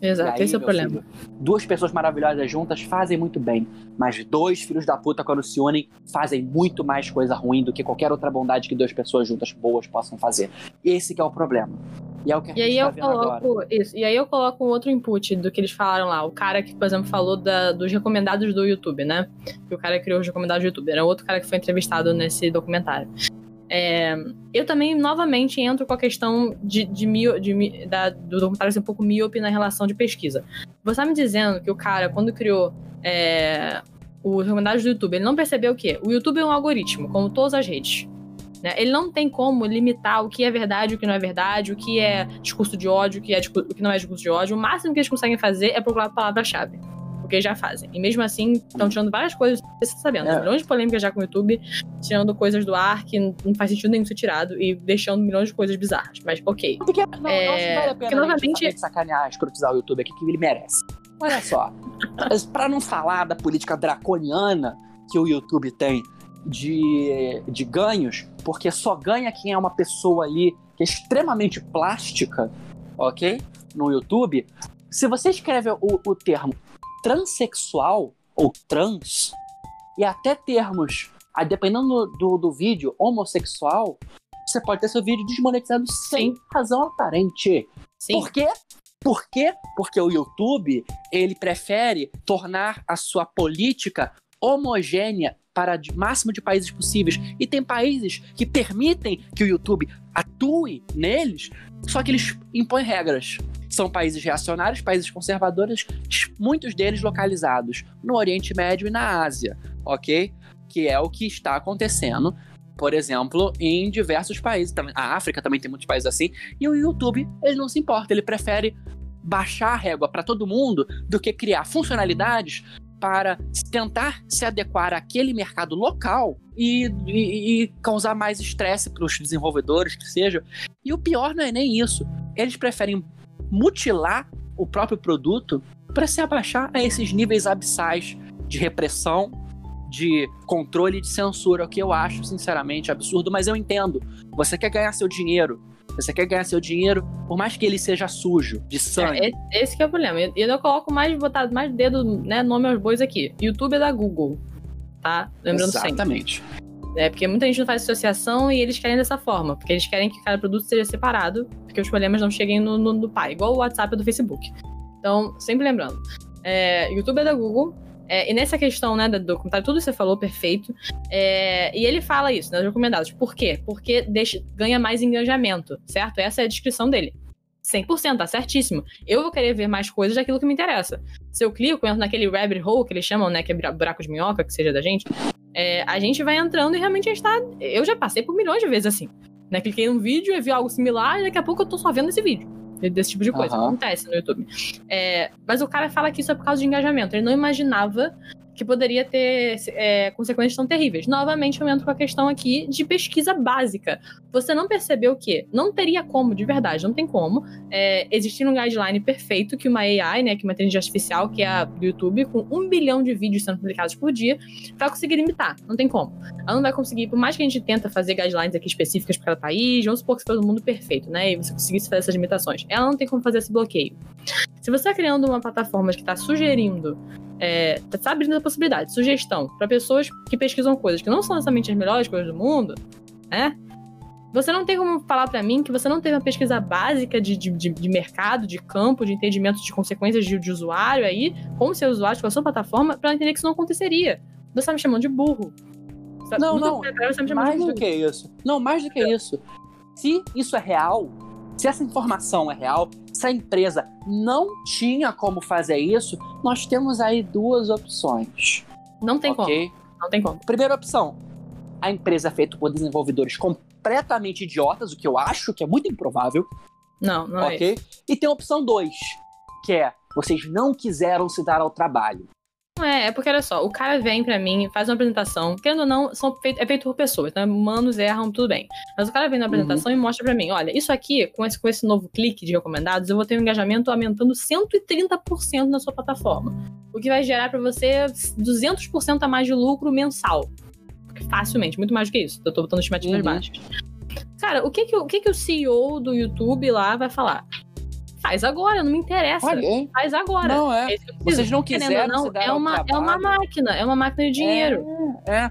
Exato, aí, esse é o problema. Filho, duas pessoas maravilhosas juntas fazem muito bem, mas dois filhos da puta, quando se unem, fazem muito mais coisa ruim do que qualquer outra bondade que duas pessoas juntas boas possam fazer. Esse que é o problema. E é o que e aí tá eu coloco isso. E aí eu coloco um outro input do que eles falaram lá. O cara que, por exemplo, falou da, dos recomendados do YouTube, né? Que o cara criou os recomendados do YouTube. Era outro cara que foi entrevistado nesse documentário. É, eu também, novamente, entro com a questão de, de, mio, de da, do documentário ser um pouco míope na relação de pesquisa. Você tá me dizendo que o cara, quando criou é, os recomendados do YouTube, ele não percebeu o quê? O YouTube é um algoritmo, como todas as redes. Né? Ele não tem como limitar o que é verdade, o que não é verdade, o que é discurso de ódio, o que, é, o que não é discurso de ódio. O máximo que eles conseguem fazer é procurar a palavra-chave porque já fazem. E mesmo assim, estão tirando várias coisas, você tá sabendo, é. milhões de polêmicas já com o YouTube, tirando coisas do ar que não faz sentido nenhum ser tirado e deixando milhões de coisas bizarras. Mas ok. Porque, não, é... não vale a pena porque, novamente... sacanear, escrotizar o YouTube aqui, que ele merece. Olha só, para não falar da política draconiana que o YouTube tem de, de ganhos, porque só ganha quem é uma pessoa ali que é extremamente plástica, ok? No YouTube. Se você escreve o, o termo transexual ou trans, e até termos, dependendo do, do vídeo, homossexual, você pode ter seu vídeo desmonetizado sem Sim. razão aparente. Sim. Por quê? Por quê? Porque o YouTube, ele prefere tornar a sua política homogênea para o máximo de países possíveis. E tem países que permitem que o YouTube atue neles, só que eles impõem regras. São países reacionários, países conservadores, muitos deles localizados no Oriente Médio e na Ásia, ok? Que é o que está acontecendo por exemplo, em diversos países. A África também tem muitos países assim. E o YouTube, ele não se importa, ele prefere baixar a régua para todo mundo do que criar funcionalidades para tentar se adequar àquele mercado local e, e, e causar mais estresse para os desenvolvedores, que seja. E o pior não é nem isso. Eles preferem mutilar o próprio produto para se abaixar a esses níveis abissais de repressão, de controle de censura, o que eu acho, sinceramente, absurdo, mas eu entendo. Você quer ganhar seu dinheiro, você quer ganhar seu dinheiro, por mais que ele seja sujo, de sangue. É, esse é o problema. E eu, coloco mais, botar mais dedo, né, nome aos bois aqui. YouTube é da Google, tá? Lembrando Exatamente. sempre. É, porque muita gente não faz associação e eles querem dessa forma. Porque eles querem que cada produto seja separado, porque os problemas não cheguem no, no, no pai. Igual o WhatsApp do Facebook. Então, sempre lembrando. É, YouTube é da Google, é, e nessa questão, né, do documentário, tudo você falou, perfeito. É, e ele fala isso, né, recomendados. Por quê? Porque deixa, ganha mais engajamento, certo? Essa é a descrição dele. 100%, tá certíssimo. Eu vou querer ver mais coisas daquilo que me interessa. Se eu clico, entro naquele rabbit hole que eles chamam, né, que é buraco de minhoca, que seja da gente, é, a gente vai entrando e realmente a gente tá... Eu já passei por milhões de vezes assim. Né, cliquei num vídeo e vi algo similar e daqui a pouco eu tô só vendo esse vídeo desse tipo de coisa. Uhum. Acontece no YouTube. É, mas o cara fala que isso é por causa de engajamento. Ele não imaginava que poderia ter é, consequências tão terríveis. Novamente, eu entro com a questão aqui de pesquisa básica. Você não percebeu que não teria como, de verdade, não tem como, é, existir um guideline perfeito que uma AI, né, que uma inteligência artificial, que é a do YouTube, com um bilhão de vídeos sendo publicados por dia, vai conseguir limitar. Não tem como. Ela não vai conseguir, por mais que a gente tenta fazer guidelines aqui específicas para cada país, vamos supor que todo mundo perfeito, né, e você conseguisse fazer essas limitações. Ela não tem como fazer esse bloqueio. Se você está criando uma plataforma que está sugerindo é, tá abrindo a possibilidade, sugestão para pessoas que pesquisam coisas que não são necessariamente as melhores coisas do mundo, né? Você não tem como falar para mim que você não teve uma pesquisa básica de, de, de, mercado, de campo, de entendimento de consequências de, de usuário aí, com seus usuários, com a sua plataforma, para entender que isso não aconteceria. Você tá me chamando de burro. Não, não, tá mais do que isso. Não, mais do que isso. Se isso é real, se essa informação é real, se a empresa não tinha como fazer isso, nós temos aí duas opções. Não tem okay? como. Não tem como. Primeira opção: a empresa é feita por desenvolvedores completamente idiotas, o que eu acho que é muito improvável. Não, não é okay? é. Isso. E tem a opção 2, que é vocês não quiseram se dar ao trabalho. É, é porque olha só, o cara vem pra mim, faz uma apresentação, querendo ou não, são feito, é feito por pessoas, então humanos erram, tudo bem. Mas o cara vem na apresentação uhum. e mostra pra mim, olha, isso aqui, com esse, com esse novo clique de recomendados, eu vou ter um engajamento aumentando 130% na sua plataforma. O que vai gerar pra você 200% a mais de lucro mensal. Facilmente, muito mais do que isso. Eu tô botando estimativas uhum. baixas. Cara, o que que, o que que o CEO do YouTube lá vai falar? Faz agora, não me interessa. Olha, faz agora. Não, é. é Vocês não quiseram não, é uma, é uma máquina, é uma máquina de dinheiro. É. é.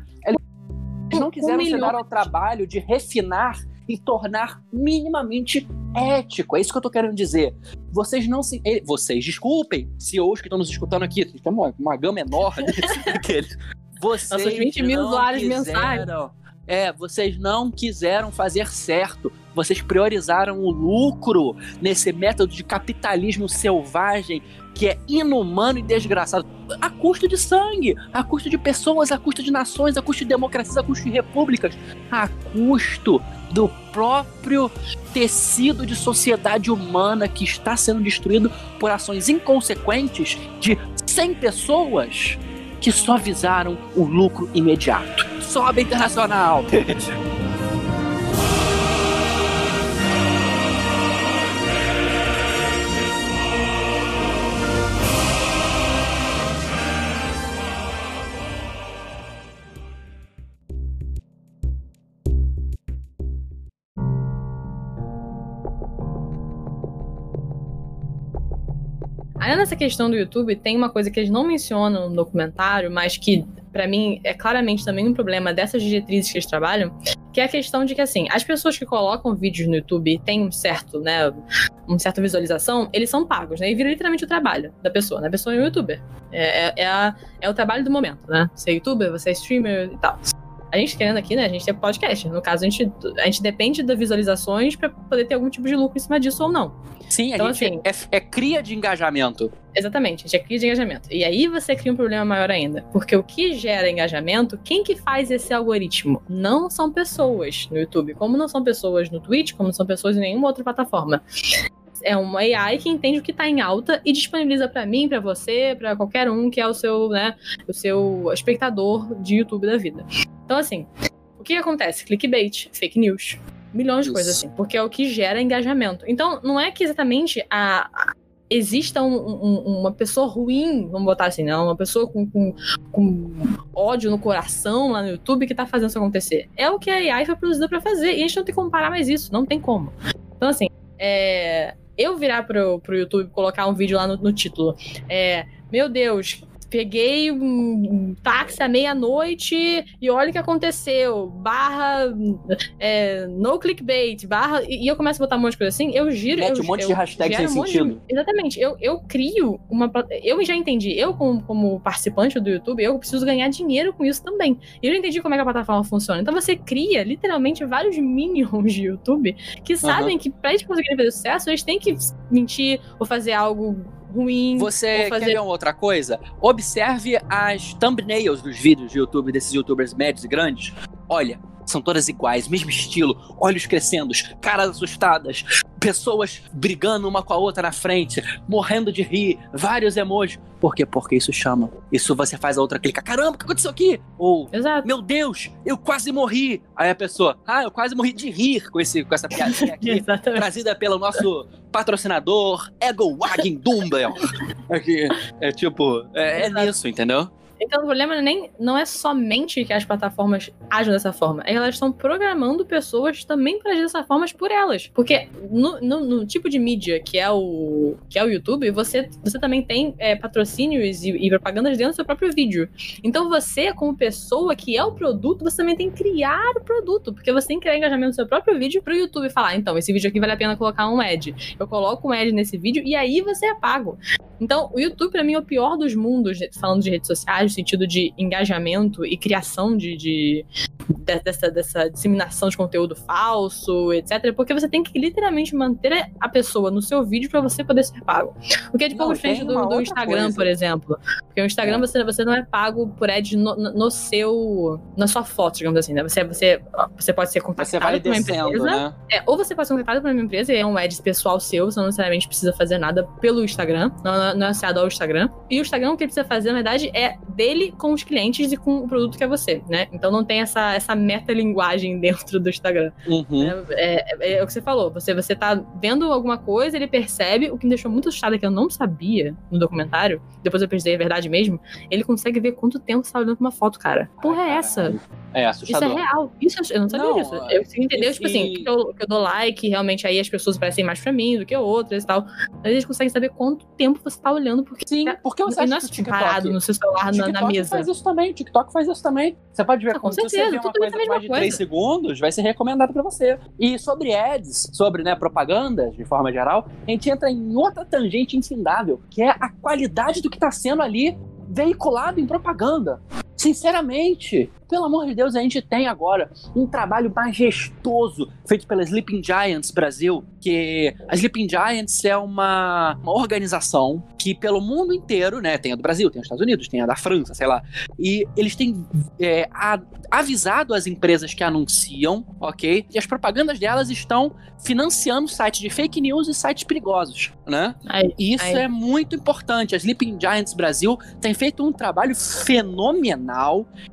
Eles não quiseram um se dar ao trabalho de refinar e tornar minimamente ético. É isso que eu tô querendo dizer. Vocês não se. Vocês, desculpem, CEOs que estão nos escutando aqui, tem uma, uma gama enorme daqueles. Vocês Nossos 20 mil usuários mensais. É, vocês não quiseram fazer certo. Vocês priorizaram o lucro nesse método de capitalismo selvagem que é inumano e desgraçado, a custo de sangue, a custo de pessoas, a custo de nações, a custo de democracias, a custo de repúblicas, a custo do próprio tecido de sociedade humana que está sendo destruído por ações inconsequentes de 100 pessoas que só visaram o lucro imediato. Sobe internacional! Aí nessa questão do YouTube, tem uma coisa que eles não mencionam no documentário, mas que para mim é claramente também um problema dessas diretrizes que eles trabalham, que é a questão de que assim, as pessoas que colocam vídeos no YouTube e têm um certo, né, uma certa visualização, eles são pagos, né? E vira literalmente o trabalho da pessoa, né? A pessoa é um youtuber. É, é, é, a, é o trabalho do momento, né? Você é youtuber, você é streamer e tal. A gente querendo aqui, né? A gente tem podcast. No caso, a gente, a gente depende das visualizações para poder ter algum tipo de lucro em cima disso ou não. Sim, então, a gente assim, é, é, cria de engajamento. Exatamente, a gente cria de engajamento. E aí você cria um problema maior ainda. Porque o que gera engajamento, quem que faz esse algoritmo? Não são pessoas no YouTube, como não são pessoas no Twitch, como não são pessoas em nenhuma outra plataforma é uma AI que entende o que está em alta e disponibiliza para mim, para você, para qualquer um que é o seu, né, o seu espectador de YouTube da vida. Então assim, o que acontece? Clickbait, fake news, milhões de Isso. coisas assim, porque é o que gera engajamento. Então não é que exatamente a, a exista um, um, uma pessoa ruim, vamos botar assim, não, uma pessoa com, com, com, ódio no coração lá no YouTube que tá fazendo isso acontecer. É o que a AI foi produzida para fazer e a gente não tem que comparar mais isso, não tem como. Então, assim, é, eu virar pro, pro YouTube colocar um vídeo lá no, no título, é, meu Deus, peguei um táxi à meia-noite e olha o que aconteceu. Barra é, no clickbait, barra. E eu começo a botar um monte de coisa assim, eu giro. Mete eu, um monte eu, de hashtags sem um sentido. De, exatamente. Eu, eu crio uma. Eu já entendi. Eu, como, como participante do YouTube, eu preciso ganhar dinheiro com isso também. E eu já entendi como é que a plataforma funciona. Então você cria literalmente vários minions de YouTube que sabem uhum. que pra eles conseguirem fazer sucesso, eles têm que mentir ou fazer algo ruim. Você fazer... quer ver uma outra coisa? Observe as thumbnails dos vídeos de YouTube desses youtubers médios e grandes. Olha, são todas iguais, mesmo estilo, olhos crescendo, caras assustadas, pessoas brigando uma com a outra na frente, morrendo de rir, vários emojis. Por quê? Porque isso chama. Isso você faz a outra clicar, caramba, o que aconteceu aqui? Ou, Exato. meu Deus, eu quase morri. Aí a pessoa, ah, eu quase morri de rir com, esse, com essa piadinha aqui, trazida pelo nosso patrocinador, Ego Wagging Dumbbell. Aqui, é tipo, é, é nisso, entendeu? Então o problema nem, não é somente que as plataformas agem dessa forma, é que elas estão programando pessoas também para agir dessa forma por elas. Porque no, no, no, tipo de mídia que é o, que é o YouTube, você, você também tem é, patrocínios e, e, propagandas dentro do seu próprio vídeo. Então você, como pessoa que é o produto, você também tem que criar o produto, porque você tem que criar engajamento no seu próprio vídeo para o YouTube falar, então, esse vídeo aqui vale a pena colocar um ad. Eu coloco um ad nesse vídeo e aí você é pago. Então, o YouTube, para mim, é o pior dos mundos, falando de redes sociais, no sentido de engajamento e criação de, de, de, dessa, dessa disseminação de conteúdo falso, etc. Porque você tem que literalmente manter a pessoa no seu vídeo para você poder ser pago. O que é de pouco diferente do, do Instagram, coisa. por exemplo. Porque o Instagram é. você, você não é pago por ad no, no, seu. na sua foto, digamos assim, né? Você, você, você pode ser contratado você vai por uma empresa. Né? É, ou você pode ser contratado por uma empresa e é um ad pessoal seu, você não necessariamente precisa fazer nada pelo Instagram. Não, não é associado ao Instagram. E o Instagram, o que ele precisa fazer, na verdade, é dele com os clientes e com o produto que é você, né? Então não tem essa, essa metalinguagem dentro do Instagram. Uhum. É, é, é, o que você falou. Você, você tá vendo alguma coisa, ele percebe. O que me deixou muito assustada, que eu não sabia no documentário, depois eu pensei, é verdade mesmo, ele consegue ver quanto tempo você tá olhando pra uma foto, cara. Porra, é essa? É assustador. Isso é real. Isso eu não sabia não, disso. Eu consegui entender, tipo assim, que eu, que eu dou like, realmente aí as pessoas parecem mais pra mim do que outras e tal. Mas eles conseguem saber quanto tempo você tá olhando, porque. Sim, tá, porque você acha não é que TikTok, parado no seu celular na, na mesa. faz isso também, TikTok faz isso também. Você pode ver ah, com certeza, você vê uma coisa mais de 3 segundos, vai ser recomendado pra você. E sobre ads, sobre né, propagandas, de forma geral, a gente entra em outra tangente infindável, que é a qualidade do que tá sendo ali veiculado em propaganda. Sinceramente, pelo amor de Deus, a gente tem agora um trabalho majestoso feito pela Sleeping Giants Brasil, que a Sleeping Giants é uma, uma organização que pelo mundo inteiro, né, tem a do Brasil, tem a dos Estados Unidos, tem a da França, sei lá, e eles têm é, a, avisado as empresas que anunciam, ok, e as propagandas delas estão financiando sites de fake news e sites perigosos, né? Aí, e isso aí. é muito importante. A Sleeping Giants Brasil tem feito um trabalho fenomenal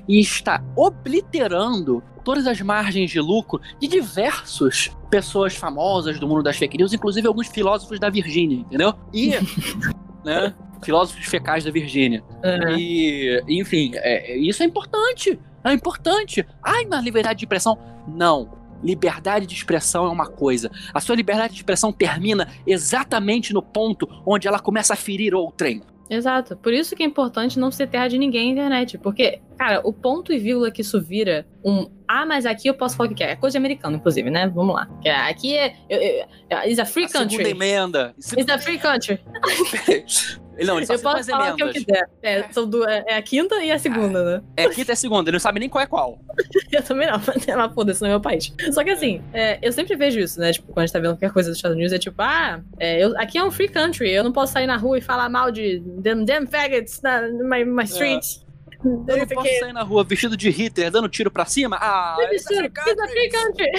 e está obliterando todas as margens de lucro de diversos pessoas famosas do mundo das fake news, inclusive alguns filósofos da Virgínia, entendeu? E, né, filósofos fecais da Virgínia. Uhum. E, enfim, é, isso é importante. É importante. Ai, mas liberdade de expressão. Não. Liberdade de expressão é uma coisa. A sua liberdade de expressão termina exatamente no ponto onde ela começa a ferir outrem. Exato. Por isso que é importante não ser terra de ninguém na internet. Porque, cara, o ponto e vírgula que isso vira um. Ah, mas aqui eu posso falar o que é. É coisa de americano, inclusive, né? Vamos lá. Aqui é. Is a free country. A segunda emenda. Is a free country. Não, ele só eu posso falar o que eu emendas. quiser. É, são du- é- é a quinta e a segunda, né? É quinta e a segunda, ele não sabe nem qual é qual. Eu também não, mas ela foda-se no meu país. Só que assim, é, eu sempre vejo isso, né? Tipo, quando a gente tá vendo qualquer coisa dos Estados Unidos, é tipo, ah, é, eu- aqui é um free country, eu não posso sair na rua e falar mal de them, them faggots na my, my streets. Eu não posso sair na rua vestido de Hitler, dando tiro pra cima? Ah, isso é a free country.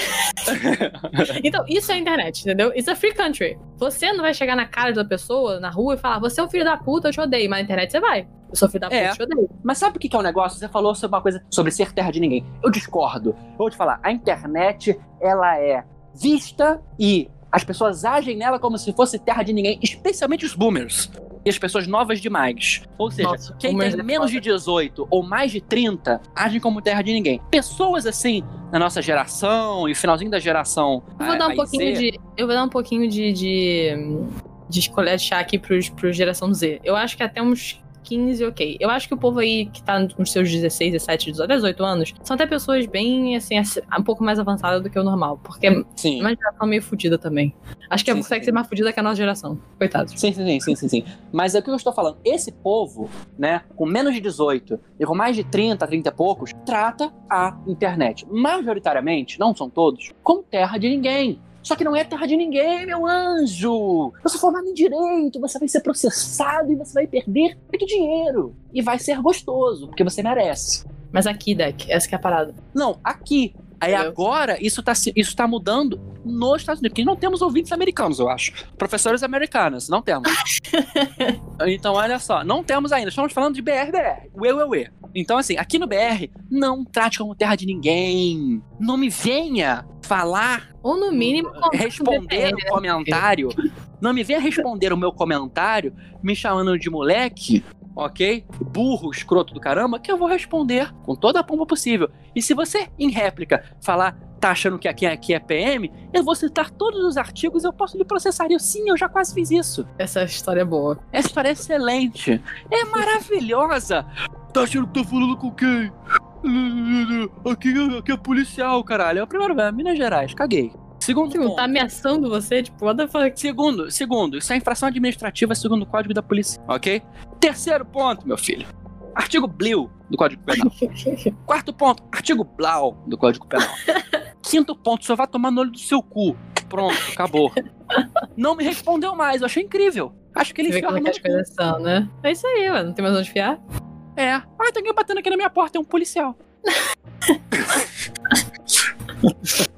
então, isso é a internet, entendeu? It's a free country. Você não vai chegar na cara da pessoa, na rua, e falar, você é um filho da puta, eu te odeio. Mas na internet você vai. Eu sou filho da puta, É. eu te odeio. Mas sabe o que é o negócio? Você falou sobre uma coisa sobre ser terra de ninguém. Eu discordo. Eu vou te falar, a internet, ela é vista e as pessoas agem nela como se fosse terra de ninguém, especialmente os boomers. E as pessoas novas demais. Ou seja, Nossa, quem tem é menos de 18 ou mais de 30 agem como terra de ninguém. Pessoas assim, na nossa geração e finalzinho da geração. Eu vou a- dar um a pouquinho Z, de. Eu vou dar um pouquinho de. de, de escolher chá aqui pros, pros geração Z. Eu acho que até uns 15, ok. Eu acho que o povo aí que tá nos seus 16, 17, 18, 18 anos são até pessoas bem, assim, ass- um pouco mais avançadas do que o normal. Porque é Sim. uma geração meio fodida também. Acho que Sim, consegue sim. ser mais fodida que a nossa geração. Coitados. Sim, sim, sim, sim, sim, sim. Mas é o que eu estou falando. Esse povo, né, com menos de 18 e com mais de 30, 30 e poucos, trata a internet, majoritariamente, não são todos, como terra de ninguém. Só que não é terra de ninguém, meu anjo! Eu sou formado em direito, você vai ser processado e você vai perder muito dinheiro. E vai ser gostoso, porque você merece. Mas aqui, Deck, essa que é a parada. Não, aqui. Aí Entendeu? agora isso tá, se- isso tá mudando nos Estados Unidos, porque não temos ouvintes americanos, eu acho. Professores americanos, não temos. então, olha só, não temos ainda. Estamos falando de BR, BR. Ué, ué, ué. Então, assim, aqui no BR, não trate como terra de ninguém. Não me venha falar, Ou no mínimo. responder o comentário. Não me venha responder o meu comentário me chamando de moleque, ok? Burro, escroto do caramba, que eu vou responder com toda a pompa possível. E se você, em réplica, falar, tá achando que aqui, aqui é PM, eu vou citar todos os artigos e eu posso lhe processar. Eu, sim, eu já quase fiz isso. Essa história é boa. Essa história é excelente. É maravilhosa. Tá achando que tá falando com quem? Aqui, aqui é policial, caralho. É o primeiro, é Minas Gerais, caguei. Segundo Tipo, ponto. tá ameaçando você, tipo, what the fuck? Segundo, segundo, isso é infração administrativa segundo o Código da Polícia, ok? Terceiro ponto, meu filho. Artigo Blue do Código Penal. Quarto ponto, artigo Blau do Código Penal. Quinto ponto, só vai tomar no olho do seu cu. Pronto, acabou. Não me respondeu mais, eu achei incrível. Acho que ele Você enfiou como é que as mão no coisas são, né? É isso aí, mano. Não tem mais onde fiar. É. Ah, tem alguém batendo aqui na minha porta, é um policial.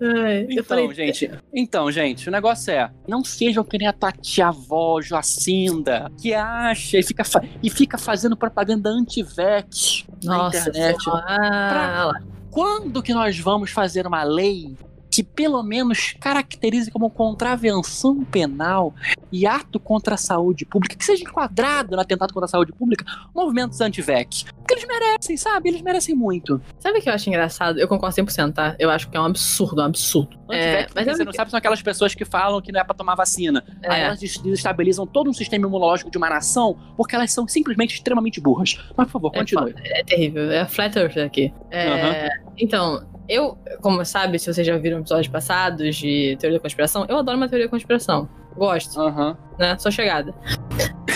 Ai, Então, falei, gente, então, gente, o negócio é, não sejam que nem a tua tia-avó, Joacinda, que acha e fica, fa- e fica fazendo propaganda anti-VEC na internet. Ah, lá. Quando que nós vamos fazer uma lei que pelo menos caracterize como contravenção penal e ato contra a saúde pública, que seja enquadrado no atentado contra a saúde pública, movimentos anti-VEC? Porque eles merecem, sabe? Eles merecem muito. Sabe o que eu acho engraçado? Eu concordo 100%, tá? Eu acho que é um absurdo, um absurdo. É, mas é você não sabe, são aquelas pessoas que falam que não é pra tomar vacina. Aí é, elas des- desestabilizam todo um sistema imunológico de uma nação porque elas são simplesmente extremamente burras. Mas, por favor, É continue. é terrível. É a Flat Earth aqui. É, Então, eu, como sabe, se vocês já viram episódios passados de teoria da conspiração, eu adoro uma teoria da conspiração. Gosto, Aham. né? Sou chegada.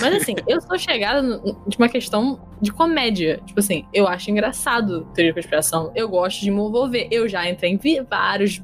Mas assim, eu sou chegada de uma questão de comédia. Tipo assim, eu acho engraçado teoria da conspiração. Eu gosto de me envolver. Eu já entrei em vários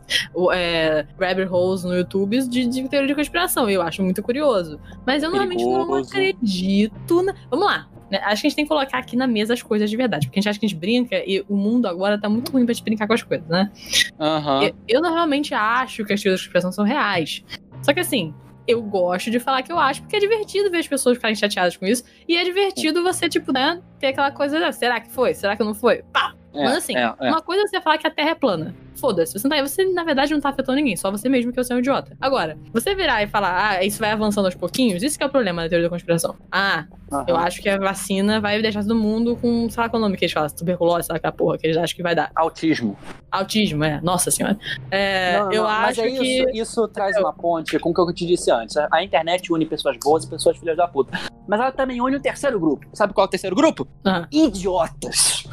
é, rabbit holes no YouTube de, de teoria de conspiração. Eu acho muito curioso. Mas eu normalmente não Perigoso. acredito. Na... Vamos lá. Né? Acho que a gente tem que colocar aqui na mesa as coisas de verdade. Porque a gente acha que a gente brinca e o mundo agora tá muito ruim pra gente brincar com as coisas, né? Aham. Eu, eu normalmente acho que as teorias da conspiração são reais. Só que assim, eu gosto de falar que eu acho, porque é divertido ver as pessoas ficarem chateadas com isso. E é divertido você, tipo, né, ter aquela coisa, ah, será que foi? Será que não foi? Pá! É, Mas assim, é, é. uma coisa é você falar que a Terra é plana. Foda-se, você, não tá, você na verdade não tá afetando ninguém, só você mesmo que você é um idiota. Agora, você virar e falar, ah, isso vai avançando aos pouquinhos, isso que é o problema da teoria da conspiração. Ah, eu acho que a vacina vai deixar todo mundo com, sei lá qual é o nome que eles falam, tuberculose, sei lá aquela porra que eles acham que vai dar. Autismo. Autismo, é, nossa senhora. É, Não, não, eu mas acho é que. isso, isso traz uma ponte com o que eu te disse antes. A internet une pessoas boas e pessoas filhas da puta. Mas ela também une um terceiro grupo. Sabe qual é o terceiro grupo? Idiotas.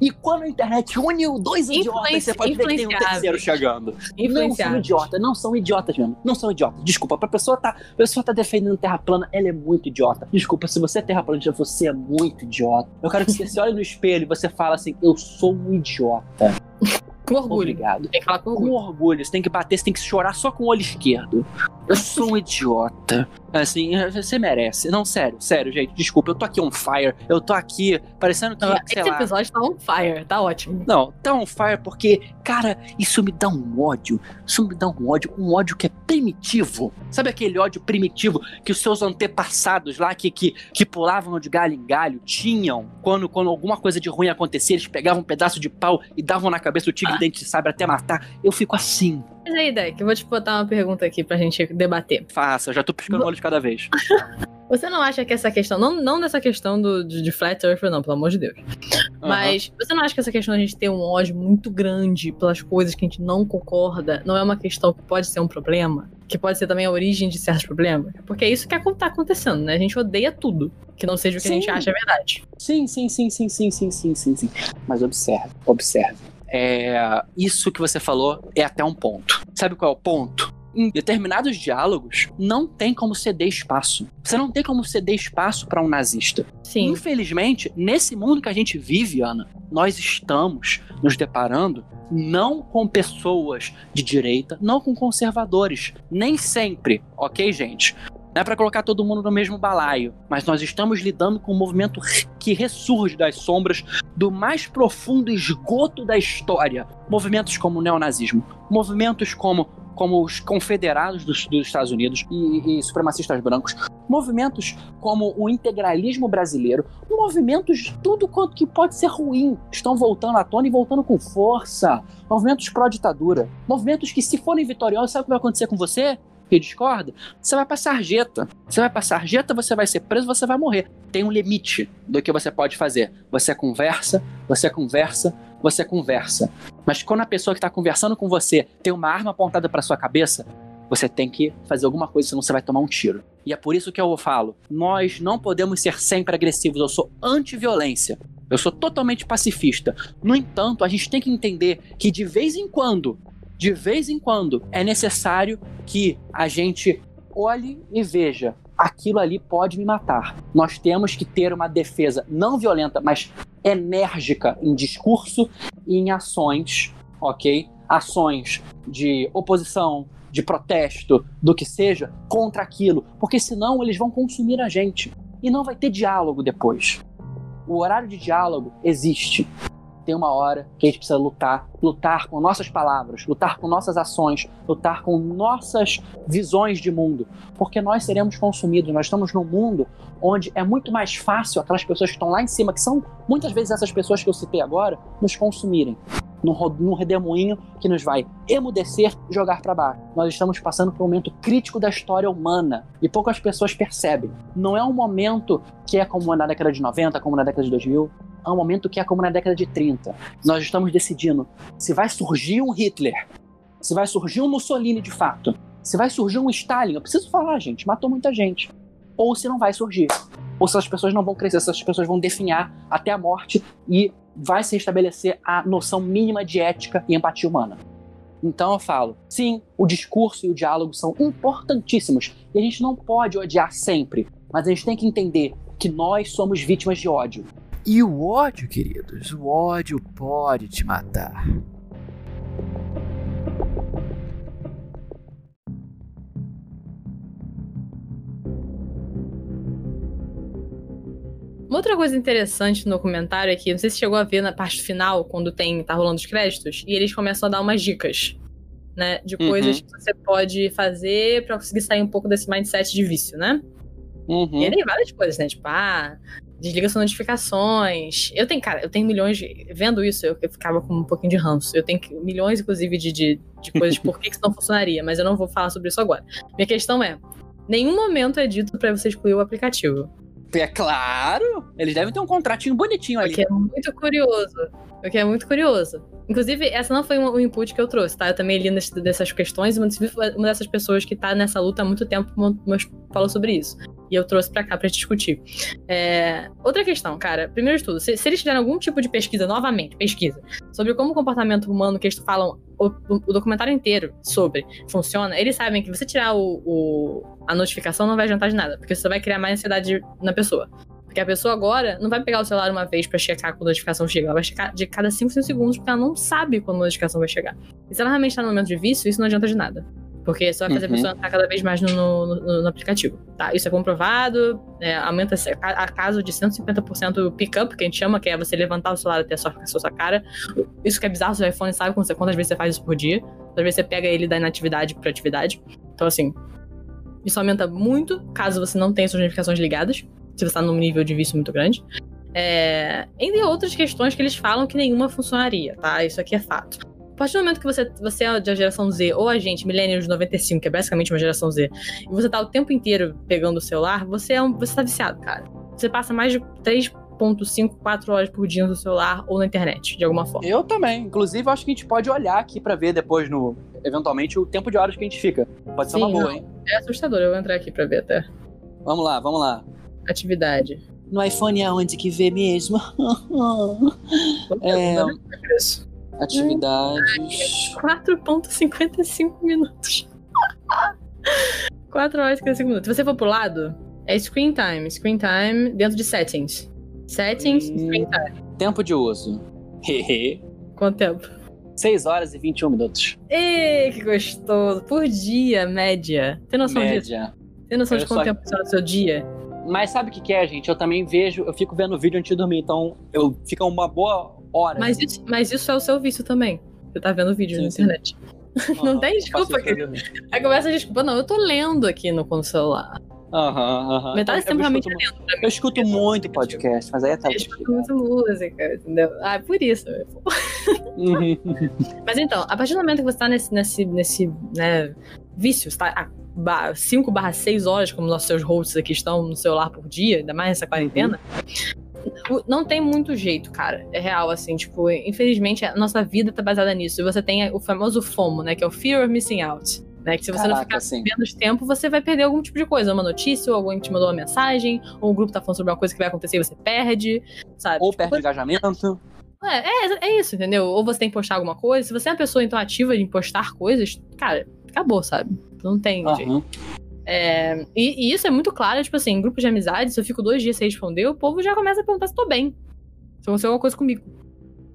E quando a internet uniu dois idiotas, você pode ver que tem um terceiro chegando. Não são idiotas, não são idiotas mesmo. Não são idiotas. Desculpa, pra pessoa tá, a pessoa tá defendendo terra plana, ela é muito idiota. Desculpa, se você é terraplanista, você é muito idiota. Eu quero que você se olhe no espelho e você fala assim, eu sou um idiota. Com orgulho. Obrigado. Tem que falar com orgulho. Com orgulho. Você tem que bater, você tem que chorar só com o olho esquerdo. Eu sou um idiota. Assim, você merece. Não, sério, sério, gente. Desculpa, eu tô aqui on fire. Eu tô aqui parecendo que. Não, sei esse lá. episódio tá on fire, tá ótimo. Não, tá on fire porque, cara, isso me dá um ódio. Isso me dá um ódio, um ódio que é primitivo. Sabe aquele ódio primitivo que os seus antepassados lá, que, que, que pulavam de galho em galho, tinham quando, quando alguma coisa de ruim acontecia, eles pegavam um pedaço de pau e davam na cabeça do tigre Ah. dente de sabre até matar. Eu fico assim. Mas aí, Deck, eu vou te botar uma pergunta aqui pra gente debater. Faça, eu já tô piscando o olho de cada vez. Você não acha que essa questão, não, não dessa questão do, de, de Flat Earth, não, pelo amor de Deus. Mas você não acha que essa questão de a gente ter um ódio muito grande pelas coisas que a gente não concorda não é uma questão que pode ser um problema? Que pode ser também a origem de certos problemas? Porque é isso que tá acontecendo, né? A gente odeia tudo que não seja o que a gente Sim. acha verdade. Sim, sim, sim, sim, sim, sim, sim, sim, sim. Mas observe, observe. É, isso que você falou é até um ponto. Sabe qual é o ponto? Em determinados diálogos, não tem como ceder espaço. Você não tem como ceder espaço para um nazista. Sim. Infelizmente, nesse mundo que a gente vive, Ana, nós estamos nos deparando não com pessoas de direita, não com conservadores. Nem sempre, ok, gente? Não é para colocar todo mundo no mesmo balaio, mas nós estamos lidando com um movimento que ressurge das sombras do mais profundo esgoto da história. Movimentos como o neonazismo, movimentos como, como os confederados dos, dos Estados Unidos e, e supremacistas brancos, movimentos como o integralismo brasileiro, movimentos de tudo quanto que pode ser ruim estão voltando à tona e voltando com força. Movimentos pró-ditadura, movimentos que, se forem vitoriosos, sabe o que vai acontecer com você? Que discorda? Você vai pra sarjeta. Você vai pra sarjeta, você vai ser preso, você vai morrer. Tem um limite do que você pode fazer. Você conversa, você conversa, você conversa. Mas quando a pessoa que está conversando com você tem uma arma apontada para sua cabeça, você tem que fazer alguma coisa, senão você vai tomar um tiro. E é por isso que eu falo: nós não podemos ser sempre agressivos. Eu sou anti-violência. Eu sou totalmente pacifista. No entanto, a gente tem que entender que de vez em quando, de vez em quando, é necessário que a gente olhe e veja. Aquilo ali pode me matar. Nós temos que ter uma defesa não violenta, mas enérgica em discurso e em ações, ok? Ações de oposição, de protesto, do que seja, contra aquilo, porque senão eles vão consumir a gente e não vai ter diálogo depois. O horário de diálogo existe. Tem uma hora que a gente precisa lutar, lutar com nossas palavras, lutar com nossas ações, lutar com nossas visões de mundo, porque nós seremos consumidos. Nós estamos num mundo onde é muito mais fácil aquelas pessoas que estão lá em cima, que são muitas vezes essas pessoas que eu citei agora, nos consumirem num, redemoinho que nos vai emudecer e jogar para baixo. Nós estamos passando por um momento crítico da história humana e poucas pessoas percebem. Não é um momento que é como na década de 90, como na década de 2000. É um momento que é como na década de 30. Nós estamos decidindo se vai surgir um Hitler, se vai surgir um Mussolini de fato, se vai surgir um Stalin. Eu preciso falar, gente, matou muita gente. Ou se não vai surgir. Ou se as pessoas não vão crescer, se as pessoas vão definhar até a morte e vai se restabelecer a noção mínima de ética e empatia humana. Então eu falo, sim, o discurso e o diálogo são importantíssimos e a gente não pode odiar sempre, mas a gente tem que entender que nós somos vítimas de ódio. E o ódio, queridos, o ódio pode te matar. Uma outra coisa interessante no documentário é que, não sei se chegou a ver na parte final, quando tem tá rolando os créditos, e eles começam a dar umas dicas, né? De Uhum. coisas que você pode fazer pra conseguir sair um pouco desse mindset de vício, né? Uhum. E aí tem várias coisas, né? Tipo, ah, desliga suas notificações. Eu tenho, cara, eu tenho milhões de. Vendo isso, eu, eu ficava com um pouquinho de ranço. Eu tenho milhões, inclusive, de, de, de coisas de por que isso não funcionaria, mas eu não vou falar sobre isso agora. Minha questão é: nenhum momento é dito pra você excluir o aplicativo. É claro! Eles devem ter um contratinho bonitinho O ali. que é muito curioso. O que é muito curioso. Inclusive, essa não foi um, input que eu trouxe, tá? Eu também li nesse- dessas questões e uma dessas pessoas que tá nessa luta há muito tempo falou sobre isso. E eu trouxe pra cá pra discutir. É, outra questão, cara. Primeiro de tudo, se, se eles tiverem algum tipo de pesquisa, novamente, pesquisa, sobre como o comportamento humano que eles falam o, o documentário inteiro sobre funciona, eles sabem que você tirar o, o, a notificação não vai adiantar de nada, porque você vai criar mais ansiedade na pessoa. Porque a pessoa agora não vai pegar o celular uma vez para checar quando a notificação chega. Ela vai checar de cada 5, 5 segundos, porque ela não sabe quando a notificação vai chegar. E se ela realmente tá no momento de vício, isso não adianta de nada. Porque isso vai fazer uhum. a pessoa entrar cada vez mais no, no, no aplicativo. Tá? Isso é comprovado, é, aumenta a caso de 150% o pick-up, que a gente chama, que é você levantar o celular até a sua, a sua cara. Isso que é bizarro, o seu iPhone sabe quantas vezes você faz isso por dia. Às vezes você pega ele da inatividade para atividade. Então, assim, isso aumenta muito caso você não tenha suas notificações ligadas, se você está num nível de vício muito grande. É, entre outras questões que eles falam que nenhuma funcionaria, tá? Isso aqui é fato. A partir do momento que você, você é da geração Z, ou a gente, millennials 95, que é basicamente uma geração Z, e você tá o tempo inteiro pegando o celular, você é um, você tá viciado, cara. Você passa mais de 3.5, 4 horas por dia no celular ou na internet, de alguma forma. Eu também. Inclusive, acho que a gente pode olhar aqui para ver depois no eventualmente o tempo de horas que a gente fica. Pode ser Sim, uma boa, não. hein? É assustador, eu vou entrar aqui pra ver até. Vamos lá, vamos lá. Atividade. No iPhone é onde que vê mesmo? é... Atividades. 4,55 minutos. 4 horas e 55 minutos. Se você for pro lado, é screen time. Screen time dentro de settings. Settings, hum, screen time. Tempo de uso. Hehe. Quanto tempo? 6 horas e 21 minutos. Ê, que gostoso. Por dia, média. Tem noção média. disso? Tem noção eu de quanto só... tempo funciona no seu dia? Mas sabe o que, que é, gente? Eu também vejo, eu fico vendo vídeo antes de dormir, então eu fica uma boa hora. Mas isso, mas isso é o seu vício também. Você tá vendo vídeo sim, na internet. Uhum, não tem desculpa. Aí começa a desculpa, não, eu tô lendo aqui no, no celular. Aham, aham. Metade do tempo realmente lendo pra mim. Eu escuto muito podcast, mas aí é tarde. Eu escuto muito música, entendeu? Ah, é por isso. Uhum. mas então, a partir do momento que você tá nesse, nesse, nesse né, vício, você tá 5 barra 6 horas, como nossos seus hosts aqui estão no celular por dia, ainda mais nessa quarentena, não tem muito jeito, cara. É real, assim, tipo, infelizmente a nossa vida tá baseada nisso. E você tem o famoso FOMO, né? Que é o Fear of Missing Out. Né, que se você Caraca, não ficar assim. menos tempo, você vai perder algum tipo de coisa. Uma notícia, ou alguém te mandou uma mensagem, ou um grupo tá falando sobre uma coisa que vai acontecer e você perde, sabe? Ou tipo, perde engajamento. É, é, é, isso, entendeu? Ou você tem que postar alguma coisa. Se você é uma pessoa então ativa em postar coisas, cara, acabou, sabe? Não tem uhum. jeito. É, e, e, isso é muito claro, tipo assim, em grupos de amizade, se eu fico dois dias sem responder, o povo já começa a perguntar se tô bem. Se aconteceu alguma coisa comigo.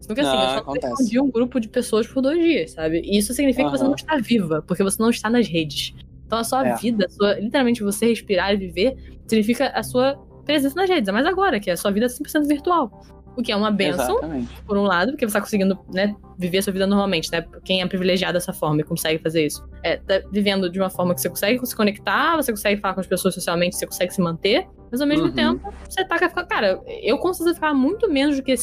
Porque assim, ah, eu só acontece. respondi um grupo de pessoas por dois dias, sabe? E isso significa uhum. que você não está viva, porque você não está nas redes. Então a sua é. vida, a sua, literalmente você respirar e viver, significa a sua presença nas redes. Mas agora, que a sua vida é 100% virtual. O que é uma benção, Exatamente. por um lado, porque você tá conseguindo, né, viver a sua vida normalmente, né? Quem é privilegiado dessa forma e consegue fazer isso. É, tá vivendo de uma forma que você consegue se conectar, você consegue falar com as pessoas socialmente, você consegue se manter, mas ao mesmo uhum. tempo, você tá ficar. Cara, eu consigo ficar muito menos do que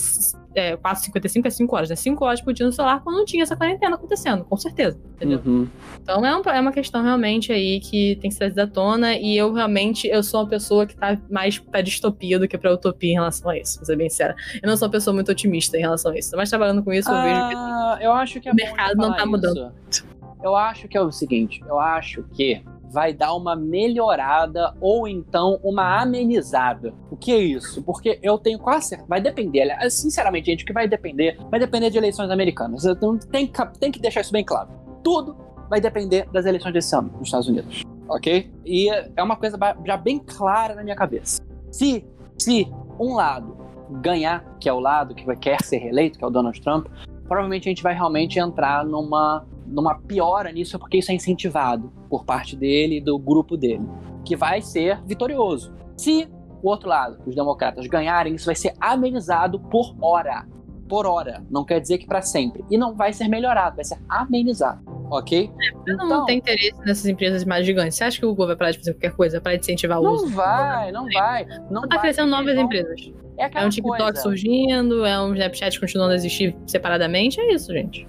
é, 4,55 é 5 horas, né? 5 horas por dia no celular quando não tinha essa quarentena acontecendo, com certeza. Entendeu? Uhum. Então é, um, é uma questão realmente aí que tem que ser à tona. E eu realmente eu sou uma pessoa que tá mais pra distopia do que pra utopia em relação a isso, pra ser bem sincera. Eu não sou uma pessoa muito otimista em relação a isso. Mas trabalhando com isso, eu vejo que ah, eu acho que é o mercado não tá mudando. Isso. Eu acho que é o seguinte, eu acho que vai dar uma melhorada ou então uma amenizada. O que é isso? Porque eu tenho quase certeza, vai depender, sinceramente, gente, o que vai depender, vai depender de eleições americanas. Então tem que, tem que deixar isso bem claro. Tudo vai depender das eleições desse ano nos Estados Unidos, ok? E é uma coisa já bem clara na minha cabeça. Se, se um lado ganhar, que é o lado que quer ser reeleito, que é o Donald Trump, provavelmente a gente vai realmente entrar numa, numa piora nisso, porque isso é incentivado por parte dele e do grupo dele, que vai ser vitorioso. Se o outro lado, os democratas, ganharem, isso vai ser amenizado por hora. Por hora. Não quer dizer que para sempre. E não vai ser melhorado, vai ser amenizado. Ok? É, não, então, não tem interesse nessas empresas mais gigantes. Você acha que o Google vai parar de fazer qualquer coisa para incentivar o não uso? Vai, não vai, não, não tá crescendo novas empresas. É, é um TikTok coisa. surgindo, é um Snapchat continuando a existir separadamente, é isso, gente.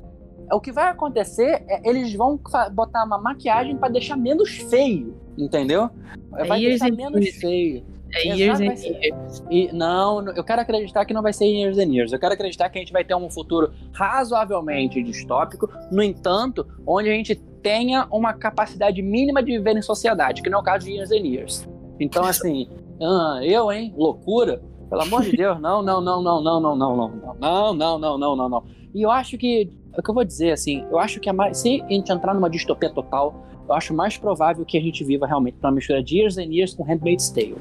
O que vai acontecer é eles vão botar uma maquiagem para deixar menos feio, entendeu? É vai deixar menos feio. É years and years. E, não, eu quero acreditar que não vai ser years and years. Eu quero acreditar que a gente vai ter um futuro razoavelmente distópico, no entanto, onde a gente tenha uma capacidade mínima de viver em sociedade, que não é o caso de years and years. Então, assim, ah, eu, hein? Loucura? Pelo amor de Deus, não, não, não, não, não, não, não, não, não, não, não, não, não, não. E eu acho que, é o que eu vou dizer, assim, eu acho que é mais, se a gente entrar numa distopia total, eu acho mais provável que a gente viva realmente uma mistura de Years and Years com Handmaid's Tale.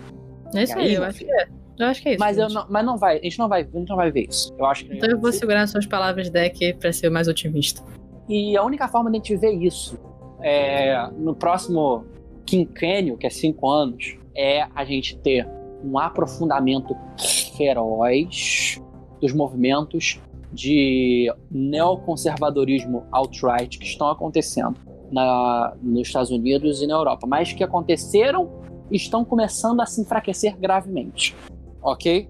É isso aí, eu acho que é. Eu acho que é isso. Mas, eu não, mas não vai, a gente não vai, a gente não vai ver isso. Eu acho que então eu vou segurar suas palavras, Deck, pra ser mais otimista. E a única forma de a gente ver isso é, no próximo quinquênio, que é cinco anos, é a gente ter um aprofundamento feroz dos movimentos de neoconservadorismo alt-right que estão acontecendo na, nos Estados Unidos e na Europa, mas que aconteceram estão começando a se enfraquecer gravemente. Ok?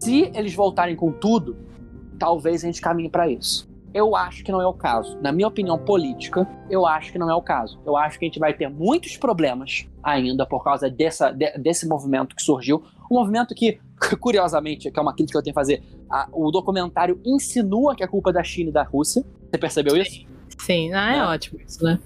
Se eles voltarem com tudo, talvez a gente caminhe para isso. Eu acho que não é o caso. Na minha opinião política, eu acho que não é o caso. Eu acho que a gente vai ter muitos problemas ainda por causa dessa, de, desse movimento que surgiu. Um movimento que, curiosamente, que é uma crítica que eu tenho a fazer, a, o documentário insinua que é culpa da China e da Rússia. Você percebeu isso? Sim, ah, é, é ótimo isso, né?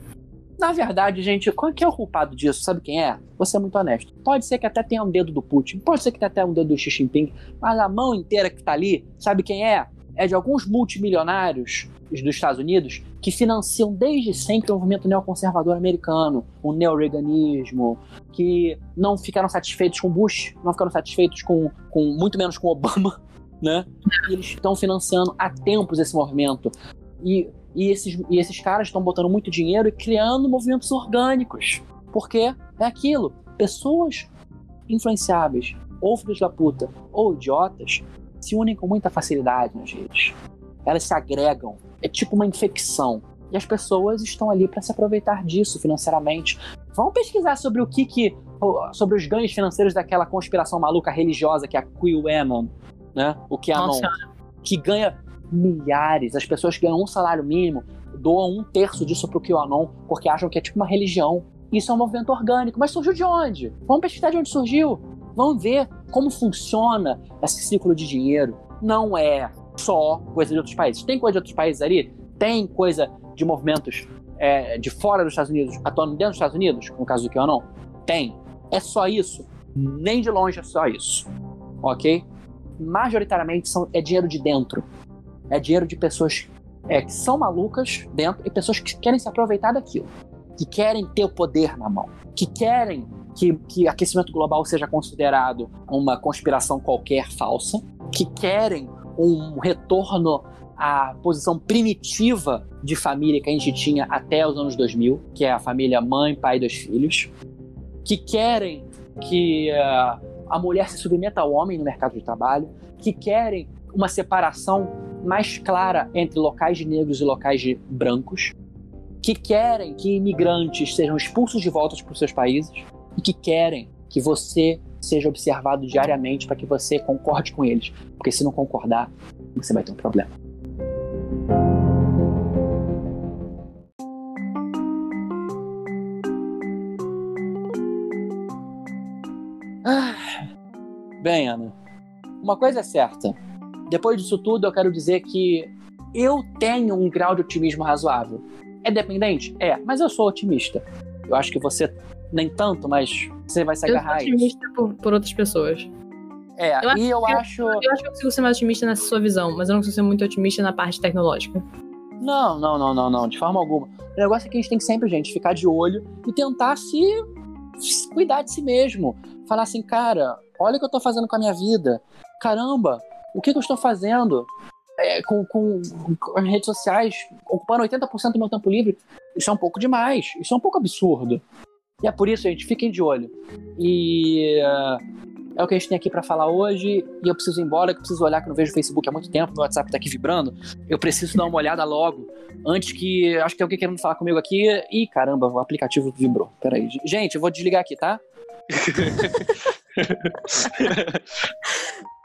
Na verdade, gente, qual que é o culpado disso? Sabe quem é? Você é muito honesto. Pode ser que até tenha um dedo do Putin, pode ser que tenha até um dedo do Xi Jinping, mas a mão inteira que tá ali, sabe quem é? É de alguns multimilionários dos Estados Unidos que financiam desde sempre o movimento neoconservador americano, o neoreganismo, que não ficaram satisfeitos com Bush, não ficaram satisfeitos com, com muito menos com Obama, né? E eles estão financiando há tempos esse movimento. E e esses, e esses caras estão botando muito dinheiro e criando movimentos orgânicos. Porque é aquilo. Pessoas influenciáveis, ou filhos da puta, ou idiotas, se unem com muita facilidade nas redes. Elas se agregam. É tipo uma infecção. E as pessoas estão ali para se aproveitar disso financeiramente. Vamos pesquisar sobre o que que. sobre os ganhos financeiros daquela conspiração maluca religiosa que é a QAnon, né? O QAnon. Nossa. Que ganha milhares. As pessoas que ganham um salário mínimo doam um terço disso pro QAnon porque acham que é tipo uma religião. Isso é um movimento orgânico. Mas surgiu de onde? Vamos pesquisar de onde surgiu. Vamos ver como funciona esse ciclo de dinheiro. Não é só coisa de outros países. Tem coisa de outros países ali? Tem coisa de movimentos é, de fora dos Estados Unidos atuando dentro dos Estados Unidos, no caso do QAnon? Tem. É só isso? Nem de longe é só isso. Ok? Majoritariamente são, é dinheiro de dentro. É dinheiro de pessoas é, que são malucas dentro e pessoas que querem se aproveitar daquilo, que querem ter o poder na mão, que querem que, que aquecimento global seja considerado uma conspiração qualquer falsa, que querem um retorno à posição primitiva de família que a gente tinha até os anos 2000, que é a família mãe, pai e dois filhos, que querem que uh, a mulher se submeta ao homem no mercado de trabalho, que querem uma separação mais clara entre locais de negros e locais de brancos, que querem que imigrantes sejam expulsos de volta para os seus países e que querem que você seja observado diariamente para que você concorde com eles, porque se não concordar, você vai ter um problema. Ah, bem, Ana, uma coisa é certa depois disso tudo, eu quero dizer que eu tenho um grau de otimismo razoável. É dependente? É, mas eu sou otimista. Eu acho que você nem tanto, mas você vai se agarrar eu sou otimista por, por, outras pessoas. É, eu e eu acho. Eu, eu acho que eu consigo ser mais otimista nessa sua visão, mas eu não consigo ser muito otimista na parte tecnológica. Não, não, não, não, não, de forma alguma. O negócio é que a gente tem que sempre, gente, ficar de olho e tentar se, se cuidar de si mesmo. Falar assim, cara, olha o que eu tô fazendo com a minha vida. Caramba, o que, que eu estou fazendo é, com, com, com, as redes sociais, ocupando 80% do meu tempo livre? Isso é um pouco demais, isso é um pouco absurdo. E é por isso, gente, fiquem de olho. E uh, é o que a gente tem aqui para falar hoje. E eu preciso ir embora, que eu preciso olhar que eu não vejo o Facebook há muito tempo, meu WhatsApp tá aqui vibrando. Eu preciso dar uma olhada logo. Antes que. Acho que tem alguém querendo falar comigo aqui. Ih, caramba, o aplicativo vibrou. Peraí. Gente, eu vou desligar aqui, tá?